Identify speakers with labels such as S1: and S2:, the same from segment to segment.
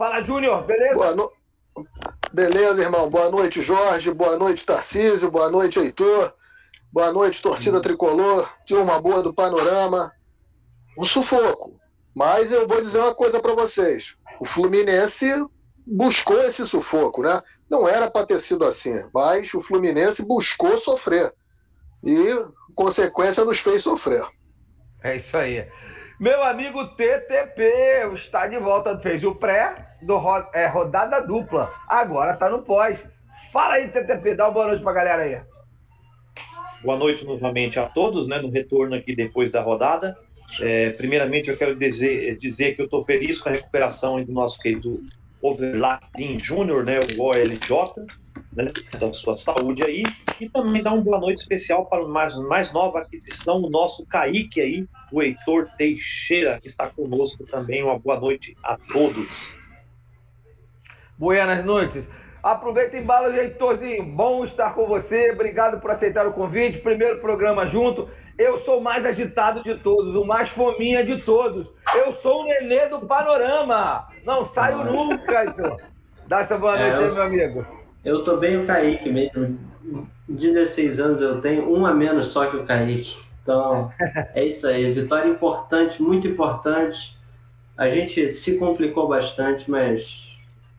S1: Fala, Júnior, beleza?
S2: Boa no... Beleza, irmão. Boa noite, Jorge. Boa noite, Tarcísio. Boa noite, Heitor. Boa noite, torcida hum. tricolor. Turma boa do panorama. Um sufoco. Mas eu vou dizer uma coisa para vocês. O Fluminense buscou esse sufoco, né? Não era para ter sido assim, mas o Fluminense buscou sofrer. E, consequência, nos fez sofrer.
S1: É isso aí. Meu amigo TTP está de volta, fez o pré do é, rodada dupla. Agora está no pós. Fala aí, TTP, dá uma boa noite para a galera aí.
S3: Boa noite novamente a todos, né? No retorno aqui depois da rodada. É, primeiramente, eu quero dizer, dizer que eu estou feliz com a recuperação do nosso querido Overlapping Júnior, né, o OLJ, né, da sua saúde aí, e também dar uma boa noite especial para mais, mais nova aquisição, o nosso Kaique aí, o Heitor Teixeira, que está conosco também. Uma boa noite a todos.
S1: Buenas noites. Aproveita e embala, Heitorzinho. Bom estar com você. Obrigado por aceitar o convite. Primeiro programa junto. Eu sou o mais agitado de todos, o mais fominha de todos. Eu sou o nenê do panorama. Não saio nunca, então. Dá essa boa é, noite aí, meu amigo.
S4: Eu tô bem o Kaique mesmo. 16 anos eu tenho, um a menos só que o Kaique. Então, é isso aí. Vitória importante, muito importante. A gente se complicou bastante, mas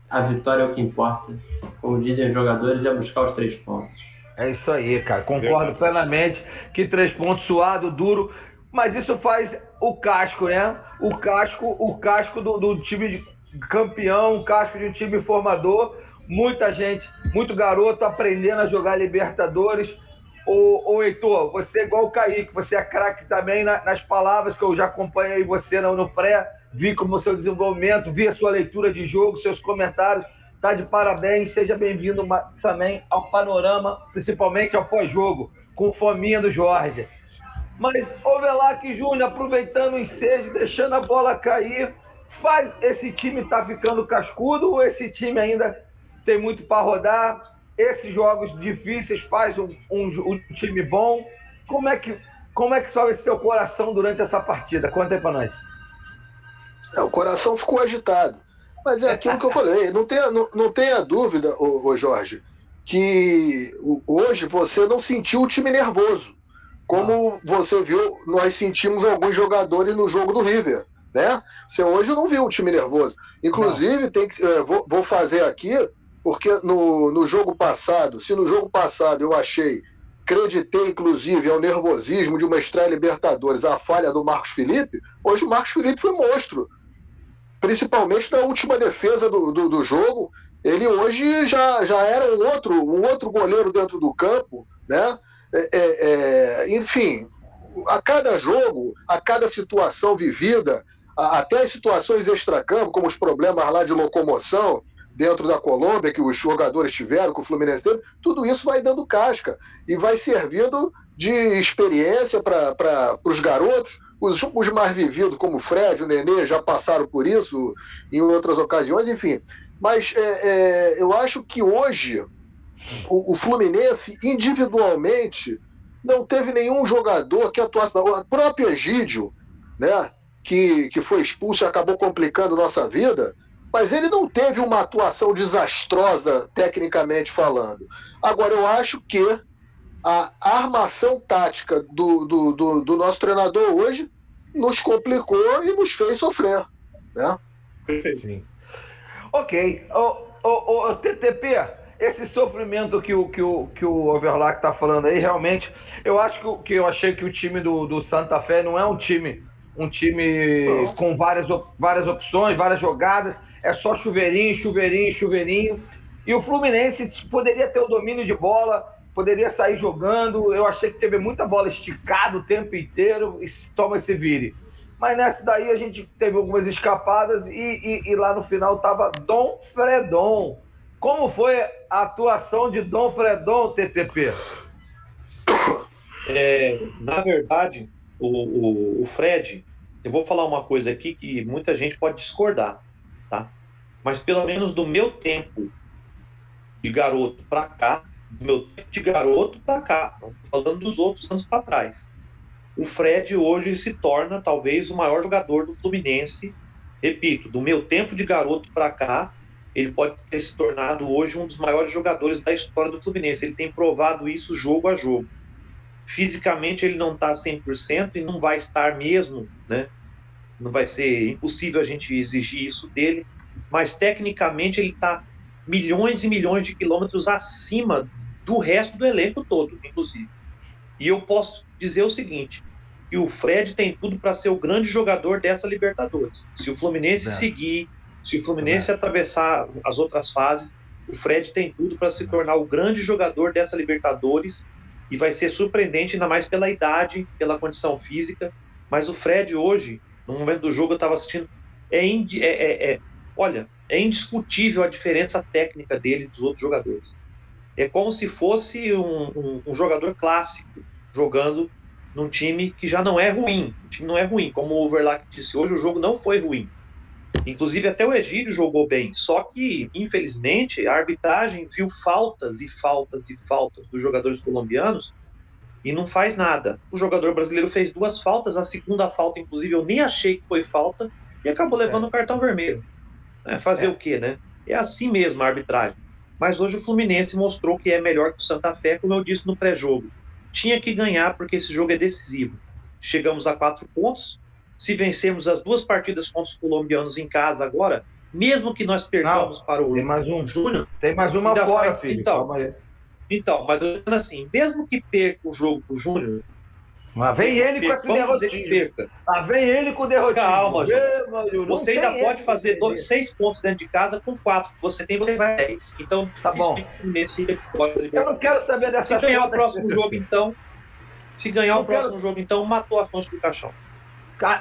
S4: a vitória é o que importa. Como dizem os jogadores, é buscar os três pontos.
S1: É isso aí, cara. Concordo plenamente que três pontos suado, duro, mas isso faz o casco, né? O casco, o casco do, do time de campeão, o casco de um time formador. Muita gente, muito garoto aprendendo a jogar Libertadores. Ô, ô Heitor, você é igual o Kaique, você é craque também na, nas palavras que eu já acompanhei você no, no pré, vi como o seu desenvolvimento, vi a sua leitura de jogo, seus comentários Tá de parabéns, seja bem-vindo também ao panorama, principalmente ao pós-jogo, com fominha do Jorge. Mas Ovelac Júnior, aproveitando o ensejo, deixando a bola cair, faz esse time tá ficando cascudo ou esse time ainda tem muito para rodar? Esses jogos difíceis faz um, um, um, time bom. Como é que como é que esse seu coração durante essa partida? Conta aí para nós.
S2: É, o coração ficou agitado. Mas é aquilo que eu falei, não tenha, não, não tenha dúvida, ô, ô Jorge, que hoje você não sentiu o time nervoso. Como você viu, nós sentimos alguns jogadores no jogo do River. Né? Você hoje não viu o time nervoso. Inclusive, tem que, é, vou, vou, fazer aqui, porque no, no jogo passado, se no jogo passado eu achei, acreditei inclusive ao nervosismo de uma estreia Libertadores, a falha do Marcos Felipe, hoje o Marcos Felipe foi monstro principalmente na última defesa do, do, do, jogo. Ele hoje já, já era um outro, um outro goleiro dentro do campo, né? É, é, é enfim, a cada jogo, a cada situação vivida, a, até as situações extracampo, como os problemas lá de locomoção dentro da Colômbia, que os jogadores tiveram, que o Fluminense teve, tudo isso vai dando casca e vai servindo de experiência para os garotos, os, os mais vividos, como o Fred, o Nenê, já passaram por isso em outras ocasiões, enfim. Mas é, é, eu acho que hoje o, o, Fluminense, individualmente, não teve nenhum jogador que atuasse. O próprio Egídio, né, que, que foi expulso e acabou complicando nossa vida, mas ele não teve uma atuação desastrosa, tecnicamente falando. Agora, eu acho que a armação tática do, do, do, do, nosso treinador hoje nos complicou e nos fez sofrer. Né?
S1: Sim. Ok. O, o, o, TTP, esse sofrimento que o, que o, que o Overlack está falando aí, realmente, eu acho que, que eu achei que o time do, do Santa Fé não é um time um time não. com várias, várias opções, várias jogadas, é só chuveirinho, chuveirinho, chuveirinho. E o Fluminense poderia ter o domínio de bola, poderia sair jogando. Eu achei que teve muita bola esticada o tempo inteiro e toma esse vire. Mas nessa daí a gente teve algumas escapadas e, e, e lá no final tava Dom Fredon. Como foi a atuação de Dom Fredon, TTP?
S3: É, na verdade, o, o, o Fred, eu vou falar uma coisa aqui que muita gente pode discordar, tá? Mas pelo menos do meu tempo de garoto para cá, meu tempo de garoto para cá, falando dos outros anos para trás. O Fred hoje se torna talvez o maior jogador do Fluminense repito, do meu tempo de garoto para cá, ele pode ter se tornado hoje um dos maiores jogadores da história do Fluminense. Ele tem provado isso jogo a jogo. Fisicamente ele não está 100% e não vai estar mesmo, né? Não vai ser impossível a gente exigir isso dele, mas tecnicamente ele está milhões e milhões de quilômetros acima do resto do elenco todo, inclusive. E eu posso dizer o seguinte: que o Fred tem tudo para ser o grande jogador dessa Libertadores. Se o Fluminense é. seguir, se o Fluminense é. atravessar as outras fases, o Fred tem tudo para se tornar o grande jogador dessa Libertadores e vai ser surpreendente, ainda mais pela idade, pela condição física. Mas o Fred hoje, no momento do jogo, eu estava assistindo, é, é, é, é, olha, é indiscutível a diferença técnica dele dos outros jogadores. É como se fosse um, um, um jogador clássico jogando num time que já não é ruim. O time não é ruim. Como o Overlack disse hoje, o jogo não foi ruim. Inclusive, até o Egídio jogou bem. Só que, infelizmente, a arbitragem viu faltas e faltas e faltas dos jogadores colombianos e não faz nada. O jogador brasileiro fez duas faltas, a segunda falta, inclusive, eu nem achei que foi falta e acabou levando o é. um cartão vermelho. É, fazer é. o quê, né? É assim mesmo a arbitragem. Mas hoje o Fluminense mostrou que é melhor que o Santa Fé, como eu disse no pré-jogo. Tinha que ganhar porque esse jogo é decisivo. Chegamos a quatro pontos. Se vencermos as duas partidas contra os colombianos em casa agora, mesmo que nós perdamos Não, para o
S1: tem mais um
S3: Júnior.
S1: Tem mais uma fora, faz, filho.
S3: Então, então, mas assim, mesmo que perca o jogo para o Júnior,
S1: mas vem ele com esse derrotinho. Lá vem ele com o derrotinho.
S3: Calma, Júnior. Você ainda pode fazer dois, seis pontos dentro de casa com quatro. Você tem, você vai dez. Então,
S1: tá bom.
S3: Nesse,
S1: eu não quero saber dessa
S3: Se ganhar o próximo jogo, então. Se ganhar o próximo jogo, então, matou a fonte do caixão.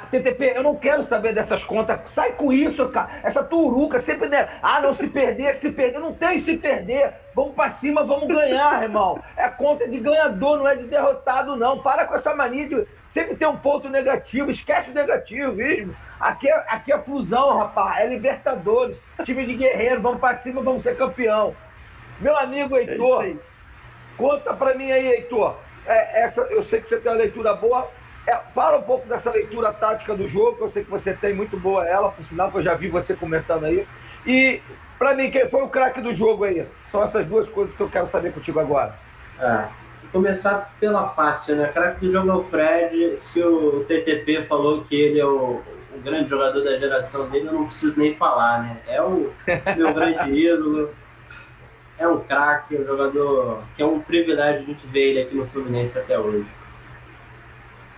S1: TTP, eu não quero saber dessas contas. Sai com isso, cara. Essa turuca sempre. Né? Ah, não se perder, se perder. Não tem se perder. Vamos pra cima, vamos ganhar, irmão. É conta de ganhador, não é de derrotado, não. Para com essa mania de sempre ter um ponto negativo. Esquece o negativismo. Aqui é, aqui é fusão, rapaz. É Libertadores. Time de guerreiro. Vamos pra cima, vamos ser campeão. Meu amigo Heitor, é conta pra mim aí, Heitor. É, essa, eu sei que você tem uma leitura boa é, fala um pouco dessa leitura tática do jogo, que eu sei que você tem muito boa ela, por sinal que eu já vi você comentando aí. E, para mim, quem foi o craque do jogo aí? São essas duas coisas que eu quero saber contigo agora.
S4: É, começar pela fácil, né? Craque do jogo é o Fred. Se o TTP falou que ele é o, o grande jogador da geração dele, eu não preciso nem falar, né? É o meu grande ídolo. É um craque, um jogador que é um privilégio a gente ver ele aqui no Fluminense até hoje.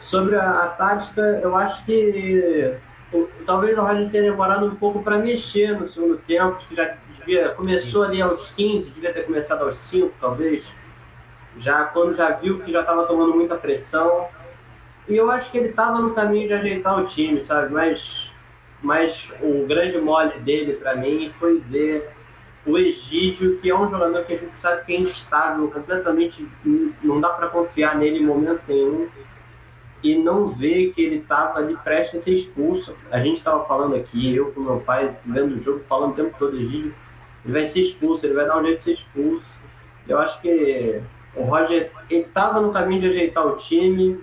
S4: Sobre a, a tática, eu acho que o, talvez o Roger tenha demorado um pouco para mexer no segundo tempo, que já devia, começou ali aos 15, devia ter começado aos 5, talvez. Já quando já viu que já estava tomando muita pressão. E eu acho que ele estava no caminho de ajeitar o time, sabe? Mas, mas o grande mole dele para mim foi ver o Egídio, que é um jogador que a gente sabe que é instável, completamente não dá para confiar nele em momento nenhum e não vê que ele estava ali prestes a ser expulso. A gente estava falando aqui, eu com meu pai, vendo o jogo, falando o tempo todo, ele vai ser expulso, ele vai dar um jeito de ser expulso. Eu acho que o Roger, ele estava no caminho de ajeitar o time,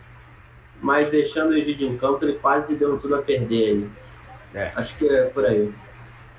S4: mas deixando o Egídio em campo, ele quase deu tudo a perder ele. É. Acho que é por aí.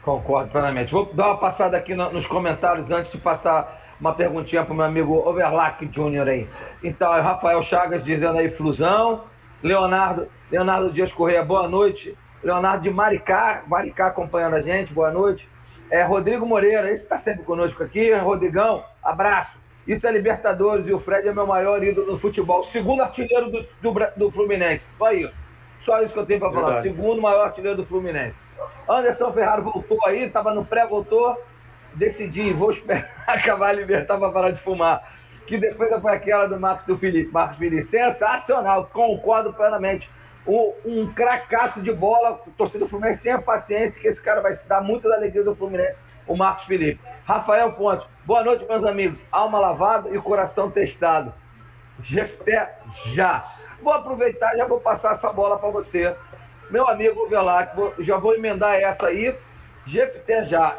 S1: Concordo plenamente. Vou dar uma passada aqui nos comentários antes de passar uma perguntinha para o meu amigo Overlack Júnior aí. Então, é Rafael Chagas dizendo aí, Flusão. Leonardo, Leonardo Dias Correia, boa noite. Leonardo de Maricá, Maricá acompanhando a gente, boa noite. É, Rodrigo Moreira, esse está sempre conosco aqui. Rodrigão, abraço. Isso é Libertadores e o Fred é meu maior ídolo no futebol. Segundo artilheiro do, do, do Fluminense. Só isso. Só isso que eu tenho para falar. Segundo maior artilheiro do Fluminense. Anderson Ferraro voltou aí, estava no pré, voltou. Decidi, vou esperar acabar a libertar para parar de fumar. Que defesa foi aquela do Marcos do Felipe? Marcos Felipe, sensacional, concordo plenamente. Um, cracaço de bola, o torcedor do Fluminense tenha paciência que esse cara vai se dar muito da alegria do Fluminense, o Marcos Felipe. Rafael Fonte, boa noite, meus amigos. Alma lavada e coração testado. Jefté, já. Vou aproveitar, já vou passar essa bola para você. Meu amigo Velac, já vou emendar essa aí. Jefté, já.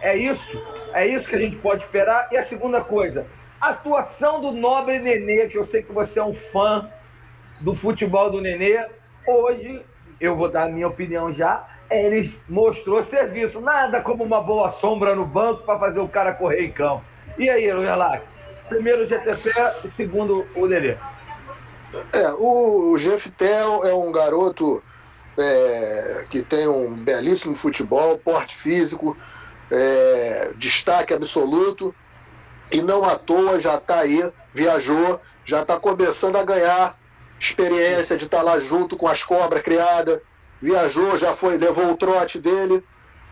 S1: É isso? É isso que a gente pode esperar. E a segunda coisa, atuação do nobre Nenê, que eu sei que você é um fã do futebol do Nenê. Hoje, eu vou dar a minha opinião já, ele mostrou serviço. Nada como uma boa sombra no banco para fazer o cara correr em campo. E aí, Luiz Primeiro o GTP segundo o Lelê.
S2: É, o Jeftel é um garoto é, que tem um belíssimo futebol, porte físico, é, destaque absoluto, e não à toa já está aí, viajou, já está começando a ganhar experiência de estar tá lá junto com as cobras criadas, viajou, já foi, levou o trote dele.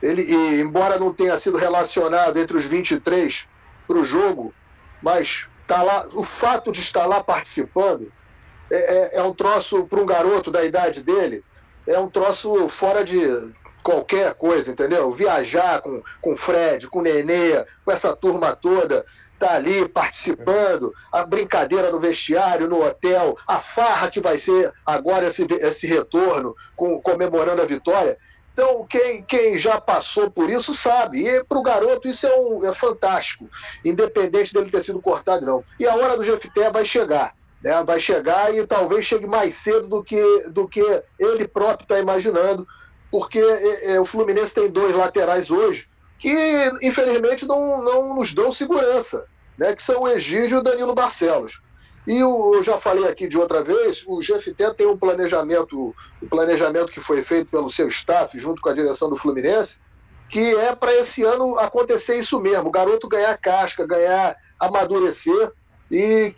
S2: Ele, e, embora não tenha sido relacionado entre os 23 para o jogo, mas tá lá, o fato de estar lá participando é, é, é um troço para um garoto da idade dele, é um troço fora de qualquer coisa, entendeu? Viajar com, com Fred, com Nenê, com essa turma toda, tá ali participando, a brincadeira no vestiário, no hotel, a farra que vai ser agora esse, esse retorno, com, comemorando a vitória. Então, quem, quem já passou por isso sabe. E para o garoto isso é, um, é fantástico, independente dele ter sido cortado, não. E a hora do Jefté vai chegar. Né? Vai chegar e talvez chegue mais cedo do que, do que ele próprio está imaginando, porque é, é, o Fluminense tem dois laterais hoje que, infelizmente, não, não nos dão segurança, né? que são o Egídio e o Danilo Barcelos. E o, eu já falei aqui de outra vez, o GFT tem um planejamento, um planejamento que foi feito pelo seu staff, junto com a direção do Fluminense, que é para esse ano acontecer isso mesmo, o garoto ganhar casca, ganhar amadurecer, e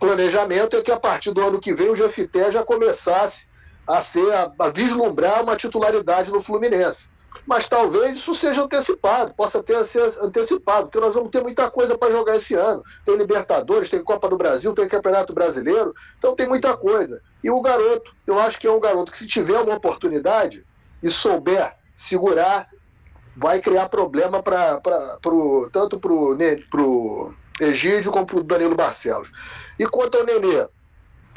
S2: planejamento é que a partir do ano que vem o GFT já começasse a ser a, a vislumbrar uma titularidade no Fluminense mas talvez isso seja antecipado, possa ter ser antecipado, porque nós vamos ter muita coisa para jogar esse ano. Tem Libertadores, tem Copa do Brasil, tem Campeonato Brasileiro, então tem muita coisa. E o garoto, eu acho que é um garoto que se tiver uma oportunidade e souber segurar, vai criar problema pra, pro, tanto para o Egídio como para o Danilo Barcelos. E quanto ao Nenê,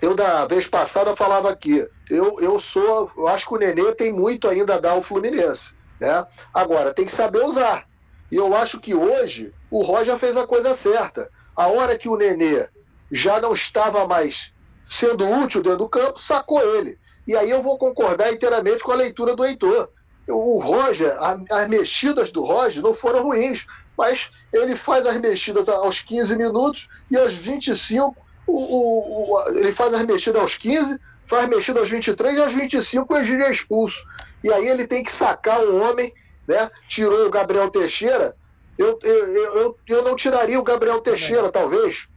S2: eu da vez passada falava aqui, eu, eu sou, eu acho que o Nenê tem muito ainda a dar ao Fluminense. Né? Agora, tem que saber usar. E eu acho que hoje o Roger fez a coisa certa. A hora que o Nenê já não estava mais sendo útil dentro do campo, sacou ele. E aí eu vou concordar inteiramente com a leitura do Heitor. O Roger, as mexidas do Roger não foram ruins, mas ele faz as mexidas aos 15 minutos e aos 25, o, o, o, ele faz as mexidas aos 15, faz mexida aos 23 e aos 25 o Egílio é expulso e aí ele tem que sacar um homem, né? Tirou o Gabriel Teixeira. Eu, eu, eu, eu não tiraria o Gabriel Teixeira, talvez.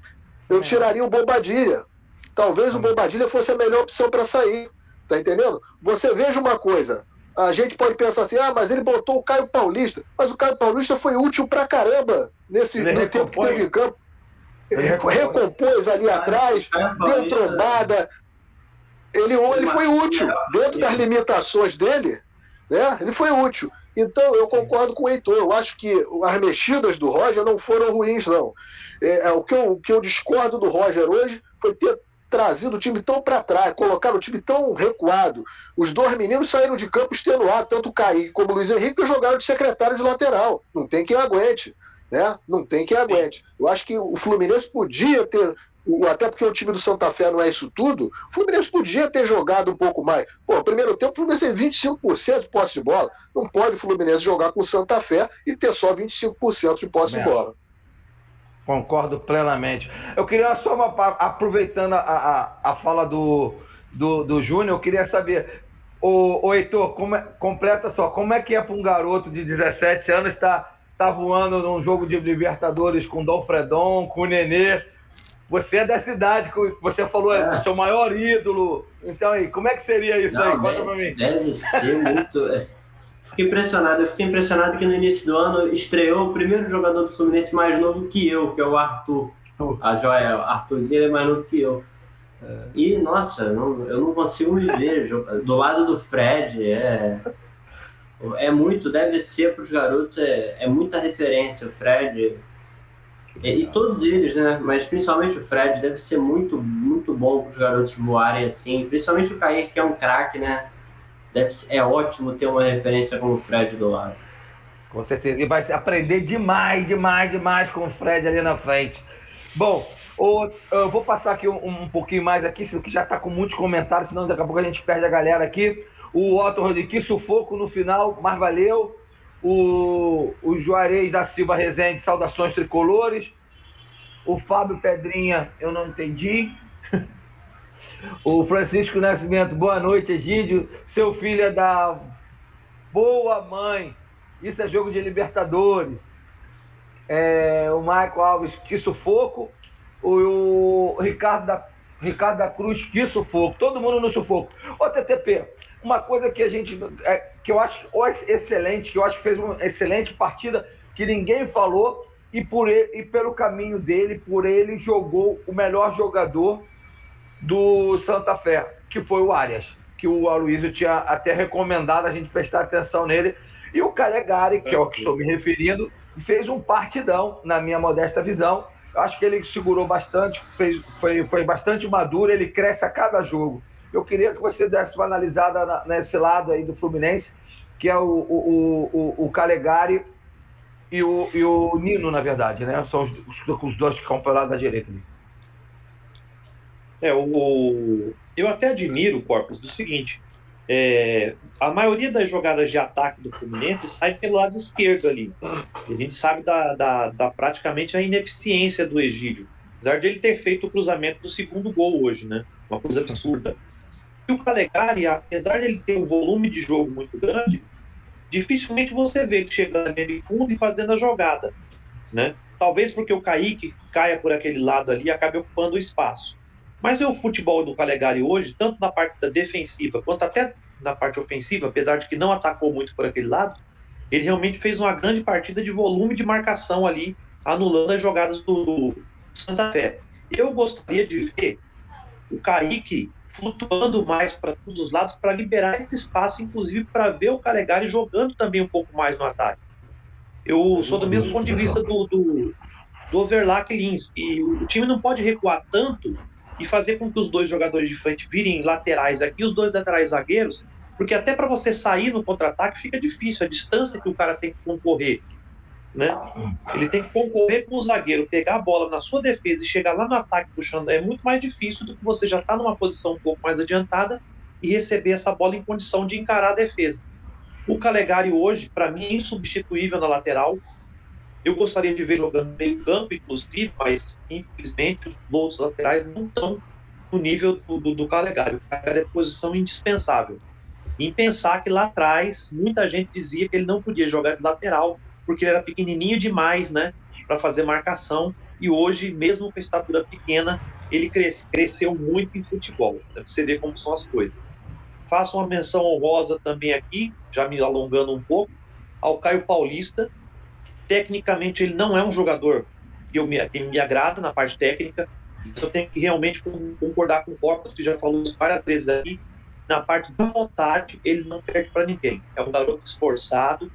S2: Eu tiraria o Bobadilha. Talvez o Bobadilha fosse a melhor opção para sair. Tá entendendo? Você veja uma coisa. A gente pode pensar assim, ah, mas ele botou o Caio Paulista. Mas o Caio Paulista foi útil pra caramba nesse no tempo que teve em campo. Ele recompôs ali atrás, deu trombada, ele, ele foi útil. Dentro das limitações dele, né, ele foi útil. Então, eu concordo com o Heitor. Eu acho que as mexidas do Roger não foram ruins, não. É, é, o, que eu, o que eu discordo do Roger hoje foi ter trazido o time tão para trás, colocar o time tão recuado. Os dois meninos saíram de campo extenuados, tanto o Kaique como o Luiz Henrique, jogaram de secretário de lateral. Não tem quem aguente. Né? Não tem quem aguente. Eu acho que o Fluminense podia ter até porque o time do Santa Fé não é isso tudo, o Fluminense podia ter jogado um pouco mais. Pô, primeiro tempo, o Fluminense tem 25% de posse de bola. Não pode o Fluminense jogar com o Santa Fé e ter só 25% de posse de bola.
S1: Concordo plenamente. Eu queria só, uma, aproveitando a, a, a fala do, do, do Júnior, eu queria saber, o, o Heitor, como é, completa só, como é que é para um garoto de 17 anos estar tá, tá voando num jogo de Libertadores com o Dom Fredon, com o Nenê, você é da cidade, você falou, é, o seu maior ídolo. Então, aí, como é que seria isso Não, aí? Conta
S4: deve, pra mim. Deve ser muito. É. Fiquei impressionado. Eu fiquei impressionado que no início do ano estreou o primeiro jogador do Fluminense mais novo que eu, que é o Arthur. A joia, o Arthurzinho é mais novo que eu. E, nossa, não, eu não consigo me ver do lado do Fred. É, é muito, deve ser para os garotos, é, é muita referência. O Fred e, e, todos eles, né? Mas principalmente o Fred deve ser muito, muito bom para os garotos voarem assim. Principalmente o Kaique, que é um craque, né? Deve ser, é ótimo ter uma referência como o Fred do lado.
S1: Com certeza. E vai aprender demais, demais, demais com o Fred ali na frente. Bom, eu vou passar aqui um, um pouquinho mais aqui, que já está com muitos comentários, senão daqui a pouco a gente perde a galera aqui. O Otto Rodrigues, que sufoco no final, mas valeu. O, o Juarez da Silva Rezende, saudações tricolores. O Fábio Pedrinha, eu não entendi. O Francisco Nascimento, boa noite, Egídio. Seu filho é da boa mãe. Isso é jogo de Libertadores. É, o Michael Alves, que sufoco. O, o Ricardo, da, Ricardo da Cruz, que sufoco. Todo mundo no sufoco. Ô, TTP, uma coisa que a gente. É, que eu acho excelente, que eu acho que fez uma excelente partida, que ninguém falou, e, por ele, e pelo caminho dele, por ele, jogou o melhor jogador do Santa Fé, que foi o Arias, que o Aloysio tinha até recomendado a gente prestar atenção nele. E o Calegari, que é o que estou me referindo, fez um partidão, na minha modesta visão. Eu acho que ele segurou bastante, fez, foi, foi bastante maduro, ele cresce a cada jogo. Eu queria que você desse uma analisada nesse lado aí do Fluminense, que é o, o, o, o Calegari e o, e o Nino, na verdade, né? São os, os, dois que estão pelo lado da direita ali.
S3: É, o, eu até admiro o Corpus do seguinte: é, a maioria das jogadas de ataque do Fluminense sai pelo lado esquerdo ali. a gente sabe da, da, da, praticamente a ineficiência do Egídio. Apesar de ele ter feito o cruzamento do segundo gol hoje, né? Uma coisa absurda. O Calegari, apesar de ele ter um volume de jogo muito grande, dificilmente você vê ele chegando de fundo e fazendo a jogada, né? Talvez porque o Kaique caia por aquele lado ali e acabe ocupando o espaço. Mas é o futebol do Calegari hoje, tanto na parte da defensiva quanto até na parte ofensiva, apesar de que não atacou muito por aquele lado, ele realmente fez uma grande partida de volume de marcação ali, anulando as jogadas do Santa Fé. Eu gostaria de ver o Kaique flutuando mais para todos os lados para liberar esse espaço, inclusive para ver o Calegari jogando também um pouco mais no ataque. Eu sou do mesmo ponto de vista do, do, do Overlack Lins. E o time não pode recuar tanto e fazer com que os dois jogadores de frente virem laterais aqui, os dois laterais zagueiros, porque até para você sair no contra-ataque fica difícil, a distância que o cara tem que concorrer. Né? Ele tem que concorrer com o zagueiro, pegar a bola na sua defesa e chegar lá no ataque puxando. É muito mais difícil do que você já está numa posição um pouco mais adiantada e receber essa bola em condição de encarar a defesa. O Calegari hoje, para mim, é insubstituível na lateral. Eu gostaria de ver jogando meio campo, inclusive, mas infelizmente os outros laterais não estão no nível do, do, do Calegari. O Calegari é posição indispensável. Em pensar que lá atrás muita gente dizia que ele não podia jogar de lateral porque ele era pequenininho demais, né, para fazer marcação. E hoje, mesmo com a estatura pequena, ele cresce, cresceu muito em futebol. Né, você vê como são as coisas. Faço uma menção honrosa também aqui, já me alongando um pouco, ao Caio Paulista, tecnicamente ele não é um jogador que, eu me, que me agrada na parte técnica, então eu tenho que realmente concordar com o Corpus, que já falou isso várias vezes aí, na parte da vontade, ele não perde para ninguém. É um garoto esforçado,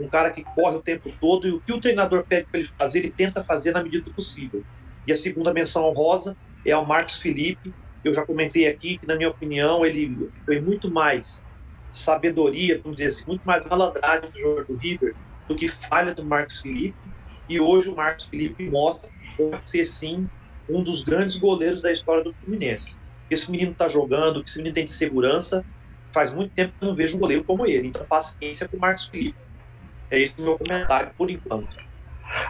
S3: um cara que corre o tempo todo, e o que o treinador pede para ele fazer, ele tenta fazer na medida do possível. E a segunda menção honrosa é ao Marcos Felipe, eu já comentei aqui que, na minha opinião, ele foi muito mais sabedoria, vamos dizer assim, muito mais malandragem do jogador do River do que falha do Marcos Felipe. E hoje o Marcos Felipe mostra que pode ser sim um dos grandes goleiros da história do Fluminense. Esse menino está jogando, esse menino tem de segurança. Faz muito tempo que eu não vejo um goleiro como ele. Então, paciência com o Marcos Felipe. É esse o meu comentário por enquanto.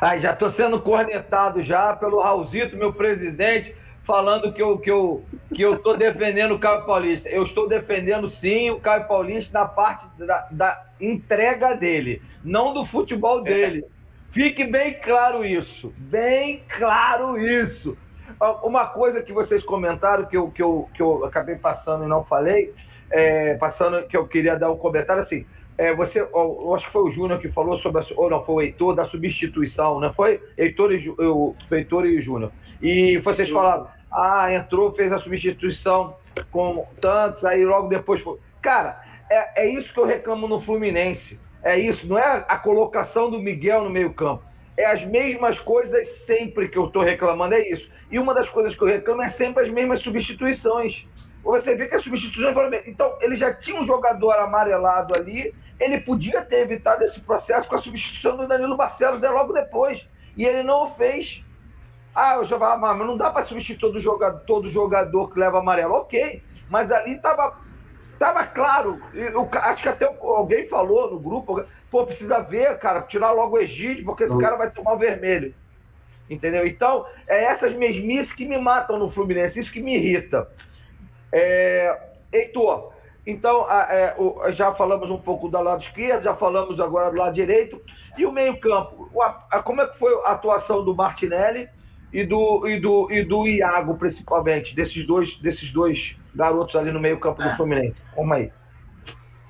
S1: Ai, já estou sendo cornetado já pelo Raulzito, meu presidente falando que eu que eu que eu estou defendendo o Caio Paulista. Eu estou defendendo sim o Caio Paulista na parte da, da entrega dele, não do futebol dele. Fique bem claro isso, bem claro isso. Uma coisa que vocês comentaram que eu, que eu, que eu acabei passando e não falei, é, passando que eu queria dar um comentário assim. É, você, eu acho que foi o Júnior que falou sobre, a, ou não, foi o Heitor, da substituição, não foi? Heitor e, eu, Heitor e Júnior. E vocês falaram, ah, entrou, fez a substituição com tantos, aí logo depois foi. Cara, é, é isso que eu reclamo no Fluminense. É isso, não é a colocação do Miguel no meio-campo. É as mesmas coisas sempre que eu estou reclamando, é isso. E uma das coisas que eu reclamo é sempre as mesmas substituições. Você vê que as substituições foram. Então, ele já tinha um jogador amarelado ali, ele podia ter evitado esse processo com a substituição do Danilo Barcelos logo depois. E ele não o fez. Ah, eu já falava, mas não dá para substituir todo jogador, todo jogador que leva amarelo. Ok, mas ali estava Tava claro. Eu, acho que até alguém falou no grupo, pô, precisa ver, cara, tirar logo o Egídio, porque esse cara vai tomar o vermelho. Entendeu? Então, é essas mesmices que me matam no Fluminense, isso que me irrita. É, Heitor, então, é, já falamos um pouco do lado esquerdo, já falamos agora do lado direito. E o meio-campo? Como é que foi a atuação do Martinelli e do, e do, e do Iago, principalmente, desses dois, desses dois garotos ali no meio-campo do é. Fluminense? Como aí?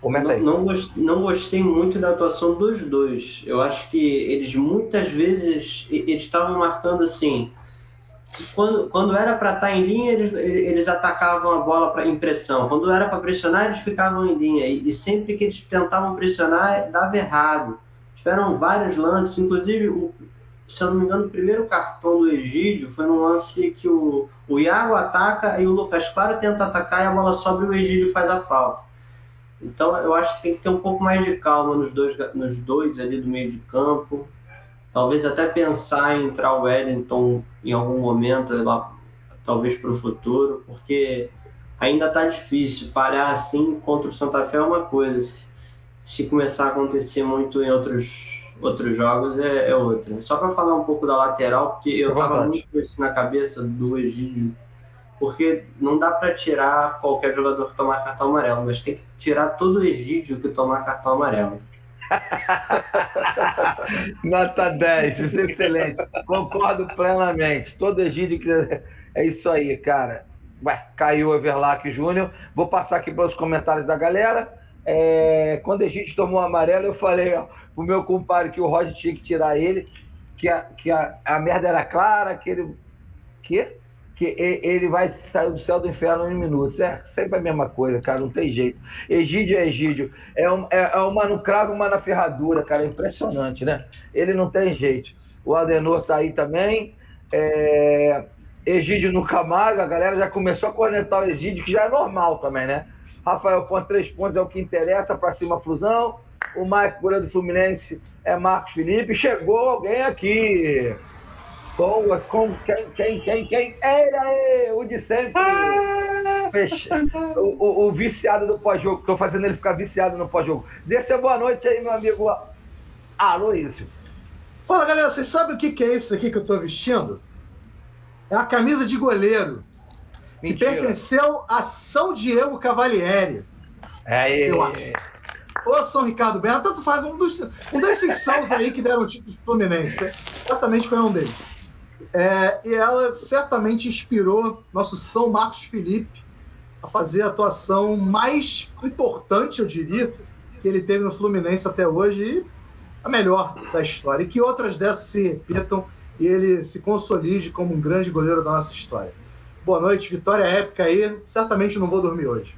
S4: Comenta aí. Não, não, gostei, não gostei muito da atuação dos dois. Eu acho que eles muitas vezes eles estavam marcando assim. Quando, quando era para estar tá em linha, eles, eles atacavam a bola para impressão. Quando era para pressionar, eles ficavam em linha. E, e, sempre que eles tentavam pressionar, dava errado. Tiveram vários lances, inclusive o, se eu não me engano, o primeiro cartão do Egídio foi num lance que o, o Iago ataca e o Lucas Claro tenta atacar e a bola sobe e o Egídio faz a falta. Então eu acho que tem que ter um pouco mais de calma nos dois, nos dois ali do meio de campo. Talvez até pensar em entrar o Wellington em algum momento, lá, talvez para o futuro, porque ainda está difícil. Falhar assim contra o Santa Fé é uma coisa. Se, se começar a acontecer muito em outros outros jogos é, é outra. Só para falar um pouco da lateral, porque eu estava muito com isso na cabeça do Egídio, porque não dá para tirar qualquer jogador que tomar cartão amarelo, mas tem que tirar todo o Egídio que tomar cartão amarelo.
S1: Nota 10, isso é excelente. Concordo plenamente. Todo Egídio que. É isso aí, cara. Ué, caiu o Everlac Júnior. Vou passar aqui para os comentários da galera. É, quando a gente tomou o amarelo, eu falei ó, pro meu compadre que o Roger tinha que tirar ele, que a, que a, a merda era clara, que ele. Que? Que ele vai sair do céu do inferno em minutos. É sempre a mesma coisa, cara, não tem jeito. Egídio é Egídio. É, um, é, é uma no cravo, uma na ferradura, cara. É impressionante, né? Ele não tem jeito. O Adenor tá aí também. É, Egídio nunca mais, a galera já começou a cornetar o Egídio, que já é normal também, né? Rafael Fonte, três pontos é o que interessa, para cima Flusão. O Mike goleiro do Fluminense é Marcos Felipe. Chegou alguém aqui. Com, com quem, quem, quem, quem? Era o de sempre. Fecha. O, o, o viciado do pós-jogo. Estou fazendo ele ficar viciado no pós-jogo. Dê boa noite aí, meu amigo Aloysio.
S5: Fala, galera. Vocês sabem o que, que é isso aqui que eu estou vestindo? É a camisa de goleiro. Mentira. que pertenceu a São Diego Cavalieri.
S1: É,
S5: eu acho. Ou São Ricardo Bento, tanto faz um, dos, um desses sãos aí que deram o título de Fluminense. Né? Certamente foi um deles. É, e ela certamente inspirou nosso São Marcos Felipe a fazer a atuação mais importante, eu diria, que ele teve no Fluminense até hoje e a melhor da história. E que outras dessas se repitam e ele se consolide como um grande goleiro da nossa história. Boa noite, vitória épica aí. Certamente não vou dormir hoje.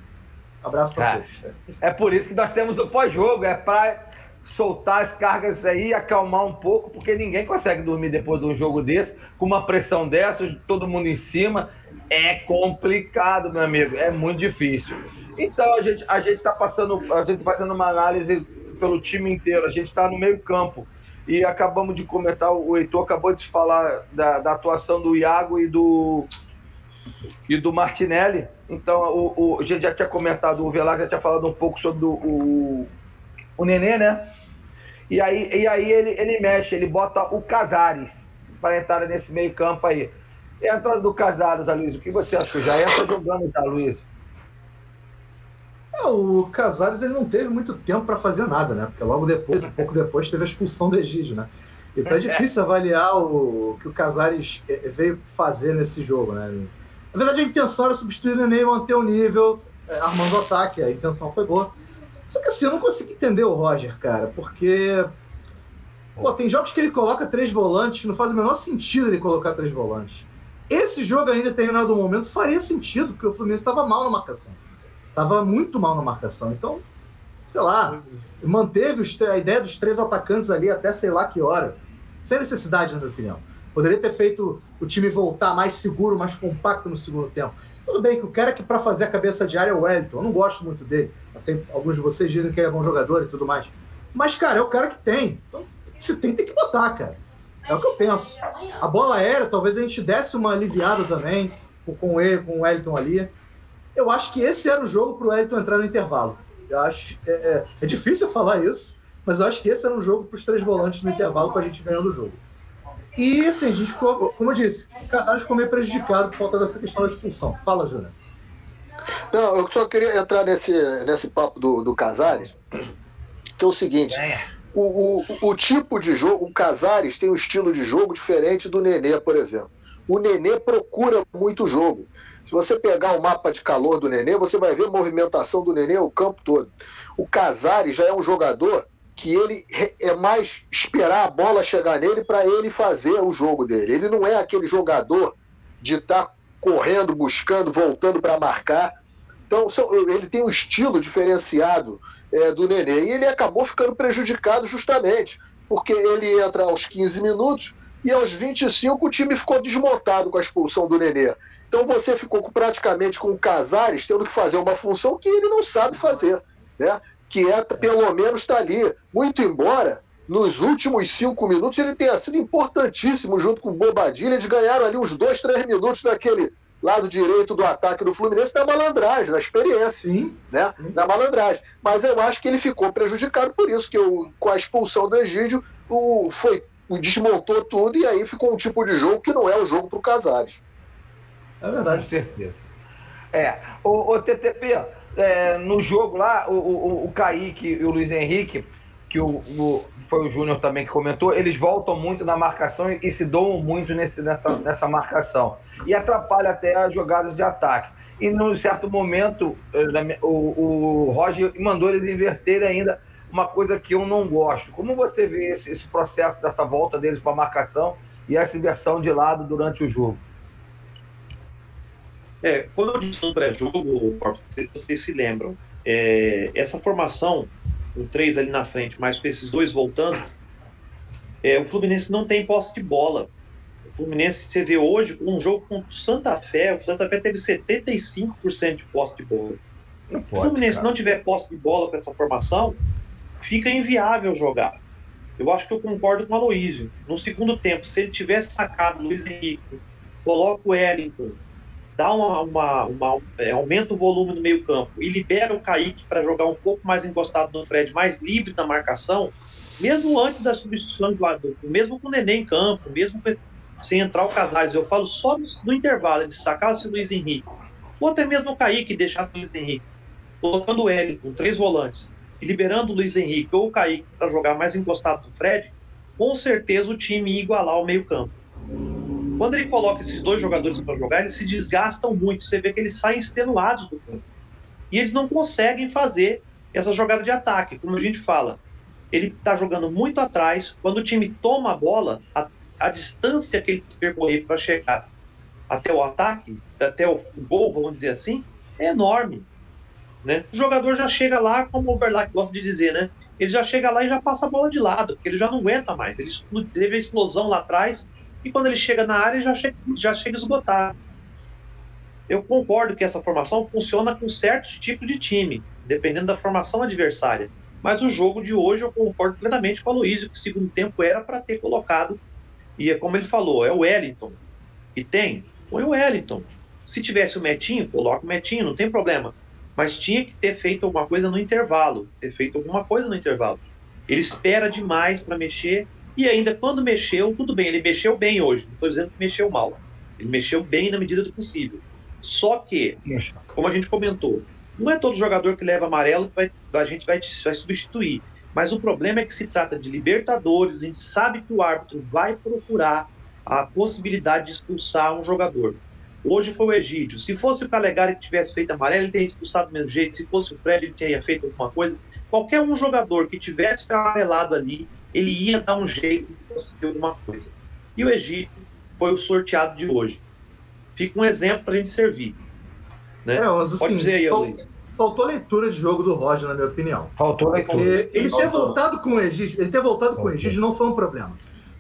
S5: Abraço para todos.
S1: É por isso que nós temos o pós-jogo, é para soltar as cargas aí, acalmar um pouco, porque ninguém consegue dormir depois de um jogo desse, com uma pressão dessa, todo mundo em cima. É complicado, meu amigo, é muito difícil. Então a gente a gente está passando, a gente tá fazendo uma análise pelo time inteiro, a gente está no meio campo e acabamos de comentar, o Heitor acabou de falar da, da atuação do Iago e do e do Martinelli. Então, o, o, a gente já tinha comentado, o Velar já tinha falado um pouco sobre o, o, o Nenê, né? E aí, e aí ele, ele mexe, ele bota o Casares para entrar nesse meio campo aí. E a entrada do Casares, Luiz, o que você achou? Já entra jogando, tá, Luiz?
S5: O Casares ele não teve muito tempo para fazer nada, né? Porque logo depois, um pouco depois, teve a expulsão do Egídio, né? Então é difícil avaliar o que o Casares eh, veio fazer nesse jogo, né? Na verdade, a intenção era substituir o Nenê e manter o nível, é, armando o ataque, a intenção foi boa. Só que assim, eu não consigo entender o Roger, cara, porque. Pô, tem jogos que ele coloca três volantes que não faz o menor sentido ele colocar três volantes. Esse jogo em determinado momento, faria sentido, porque o Fluminense estava mal na marcação. Estava muito mal na marcação. Então, sei lá, manteve os, a ideia dos três atacantes ali até sei lá que hora. Sem necessidade, na minha opinião. Poderia ter feito o time voltar mais seguro, mais compacto no segundo tempo. Tudo bem que o cara que para fazer a cabeça de área é o Wellington. Eu não gosto muito dele. Até alguns de vocês dizem que é bom jogador e tudo mais. Mas, cara, é o cara que tem. Então, se tem, tem que botar, cara. É o que eu penso. A bola aérea, talvez a gente desse uma aliviada também com ele, com o Wellington ali. eu acho que esse era o jogo para o Wellington entrar no intervalo. Eu acho é, é, é, difícil falar isso, mas eu acho que esse era um jogo para os três volantes no intervalo para a gente ganhando o jogo. E assim, a gente ficou, como eu disse, o Casares ficou meio prejudicado por conta dessa questão da expulsão. Fala, Júnior.
S2: Não, eu só queria entrar nesse, nesse papo do, do Casares, que é o seguinte. O, o, o tipo de jogo, o Casares tem um estilo de jogo diferente do Nenê, por exemplo. O Nenê procura muito jogo. Se você pegar o mapa de calor do Nenê, você vai ver a movimentação do Nenê o campo todo. O Casares já é um jogador que ele é mais esperar a bola chegar nele para ele fazer o jogo dele. Ele não é aquele jogador de estar tá correndo, buscando, voltando para marcar. Então, ele tem um estilo diferenciado é, do Nenê. E ele acabou ficando prejudicado justamente porque ele entra aos 15 minutos e aos 25 o time ficou desmontado com a expulsão do Nenê. Então você ficou praticamente com o Casares tendo que fazer uma função que ele não sabe fazer, né? que é pelo menos estar tá ali. Muito embora nos últimos cinco minutos ele tenha sido importantíssimo junto com o Bobadilha. Eles ganharam ali uns dois, três minutos naquele lado direito do ataque do Fluminense da malandragem, da experiência, sim, né? Sim. Da malandragem. Mas eu acho que ele ficou prejudicado por isso, que o, com a expulsão do Egídio, o, foi, o desmontou tudo e aí ficou um tipo de jogo que não é o jogo para o Casares.
S1: É verdade. Certeza. É, o, o TTP, é, no jogo lá, o, o, o Kaique e o Luiz Henrique, que o, o foi o Júnior também que comentou, eles voltam muito na marcação e, e se doam muito nesse, nessa, nessa marcação. E atrapalha até as jogadas de ataque. E num certo momento, eh, o, o Roger mandou eles inverterem ainda uma coisa que eu não gosto. Como você vê esse, esse processo dessa volta deles para a marcação e essa inversão de lado durante o jogo?
S3: É, quando eu disse no pré-jogo, vocês se lembram, é, essa formação, com três ali na frente, mas com esses dois voltando, é, o Fluminense não tem posse de bola. O Fluminense, você vê hoje, um jogo contra o Santa Fé, o Santa Fé teve 75% de posse de bola. Se o Fluminense cara. não tiver posse de bola com essa formação, fica inviável jogar. Eu acho que eu concordo com o Aloysio. No segundo tempo, se ele tivesse sacado o Luiz Henrique, coloca o Wellington, dá uma, uma, uma é, aumenta o volume no meio campo e libera o Kaique para jogar um pouco mais encostado no Fred, mais livre na marcação, mesmo antes da substituição do lado, mesmo com o Nenê em campo, mesmo sem entrar o Casares, eu falo só no, no intervalo, de sacasse o Luiz Henrique, ou até mesmo o Kaique deixasse o Luiz Henrique, colocando o L com três volantes, e liberando o Luiz Henrique ou o Kaique para jogar mais encostado no Fred, com certeza o time ia igualar o meio campo. Quando ele coloca esses dois jogadores para jogar, eles se desgastam muito. Você vê que eles saem extenuados do campo. E eles não conseguem fazer essa jogada de ataque, como a gente fala. Ele está jogando muito atrás. Quando o time toma a bola, a, a distância que ele percorrer para chegar até o ataque, até o gol, vamos dizer assim, é enorme. Né? O jogador já chega lá, como o Overlack gosta de dizer, né? Ele já chega lá e já passa a bola de lado, porque ele já não aguenta mais. Ele teve a explosão lá atrás, e quando ele chega na área já chega, já chega esgotado. Eu concordo que essa formação funciona com certos tipos de time, dependendo da formação adversária. Mas o jogo de hoje eu concordo plenamente com a Luiz, que o segundo tempo era para ter colocado. E é como ele falou, é o Wellington. E tem, põe o Wellington. Se tivesse o Metinho, coloca o Metinho, não tem problema. Mas tinha que ter feito alguma coisa no intervalo. Ter feito alguma coisa no intervalo. Ele espera demais para mexer e ainda quando mexeu, tudo bem, ele mexeu bem hoje, não estou dizendo que mexeu mal. Ele mexeu bem na medida do possível. Só que, como a gente comentou, não é todo jogador que leva amarelo que vai, a gente vai, vai substituir. Mas o problema é que se trata de Libertadores, a gente sabe que o árbitro vai procurar a possibilidade de expulsar um jogador. Hoje foi o Egídio. Se fosse o Calegari que tivesse feito amarelo, ele teria expulsado do mesmo jeito. Se fosse o Fred, ele teria feito alguma coisa. Qualquer um jogador que tivesse amarelado ali, ele ia dar um jeito de conseguir alguma coisa. E o Egito foi o sorteado de hoje. Fica um exemplo para a gente servir. Né?
S5: É, mas, assim, Pode dizer aí, fal Faltou leitura de jogo do Roger, na minha opinião.
S1: Faltou leitura.
S5: Porque ele ter voltado com o Egídio, ele ter voltado com o Egídio não foi um problema.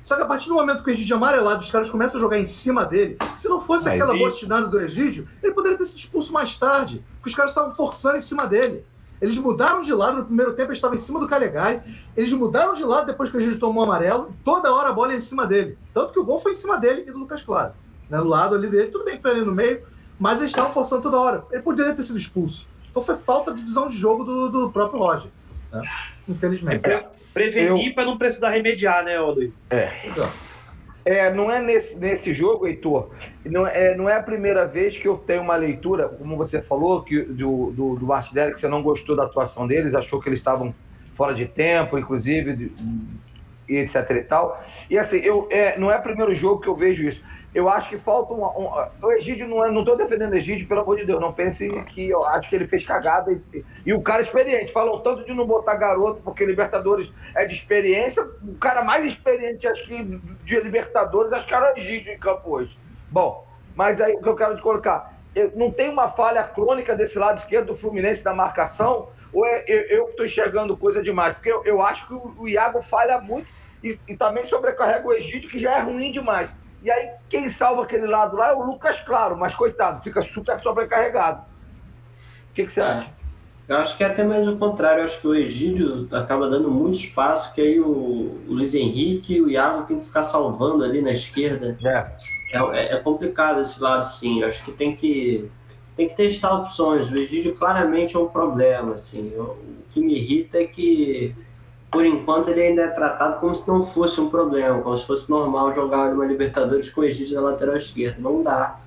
S5: Só que a partir do momento que o Egídio é amarelado, os caras começam a jogar em cima dele. Se não fosse Mas aquela botinada do Egídio, ele poderia ter sido expulso mais tarde. Porque os caras estavam forçando em cima dele. Eles mudaram de lado no primeiro tempo, eles estavam em cima do Calegari. Eles mudaram de lado depois que o Egídio tomou o amarelo. Toda hora a bola ia em cima dele. Tanto que o gol foi em cima dele e do Lucas Claro. Né, do lado ali dele. Tudo bem que foi ali no meio, Mas eles estavam forçando toda hora. Ele poderia ter sido expulso. Então foi falta de visão de jogo do, do próprio Roger. Né? Infelizmente.
S3: É, prevenir eu... para não precisar remediar, né, Luiz?
S1: É. Exato. É, não é nesse, nesse jogo, Heitor, não é, não é a primeira vez que eu tenho uma leitura, como você falou, que, do, do, do Martinelli, que você não gostou da atuação deles, achou que eles estavam fora de tempo, inclusive, e etc e tal. E assim, eu, é, não é o primeiro jogo que eu vejo isso. Eu acho que falta um. um o Egídio não é. Não estou defendendo o Egídio, pelo amor de Deus. Não pense que eu acho que ele fez cagada. E, e o cara experiente. Falam tanto de não botar garoto, porque Libertadores é de experiência. O cara mais experiente, acho que, de Libertadores, acho que era o Egídio em campo hoje. Bom, mas aí o que eu quero te colocar. Eu, não tem uma falha crônica desse lado esquerdo do Fluminense da marcação? Ou é, eu estou enxergando coisa demais? Porque eu, eu acho que o, o Iago falha muito e, e também sobrecarrega o Egídio, que já é ruim demais. E aí, quem salva aquele lado lá é o Lucas Claro, mas coitado, fica super sobrecarregado. O que, que você é. acha?
S4: Eu acho que é até mais o contrário. Eu acho que o Egídio acaba dando muito espaço, que aí o, o Luiz Henrique e o Iago tem que ficar salvando ali na esquerda. É. É, é complicado esse lado, sim. Eu acho que tem que tem que testar opções. O Egídio claramente é um problema. Assim. o que me irrita é que por enquanto ele ainda é tratado como se não fosse um problema, como se fosse normal jogar uma Libertadores com o Egídio na lateral esquerda. Não dá.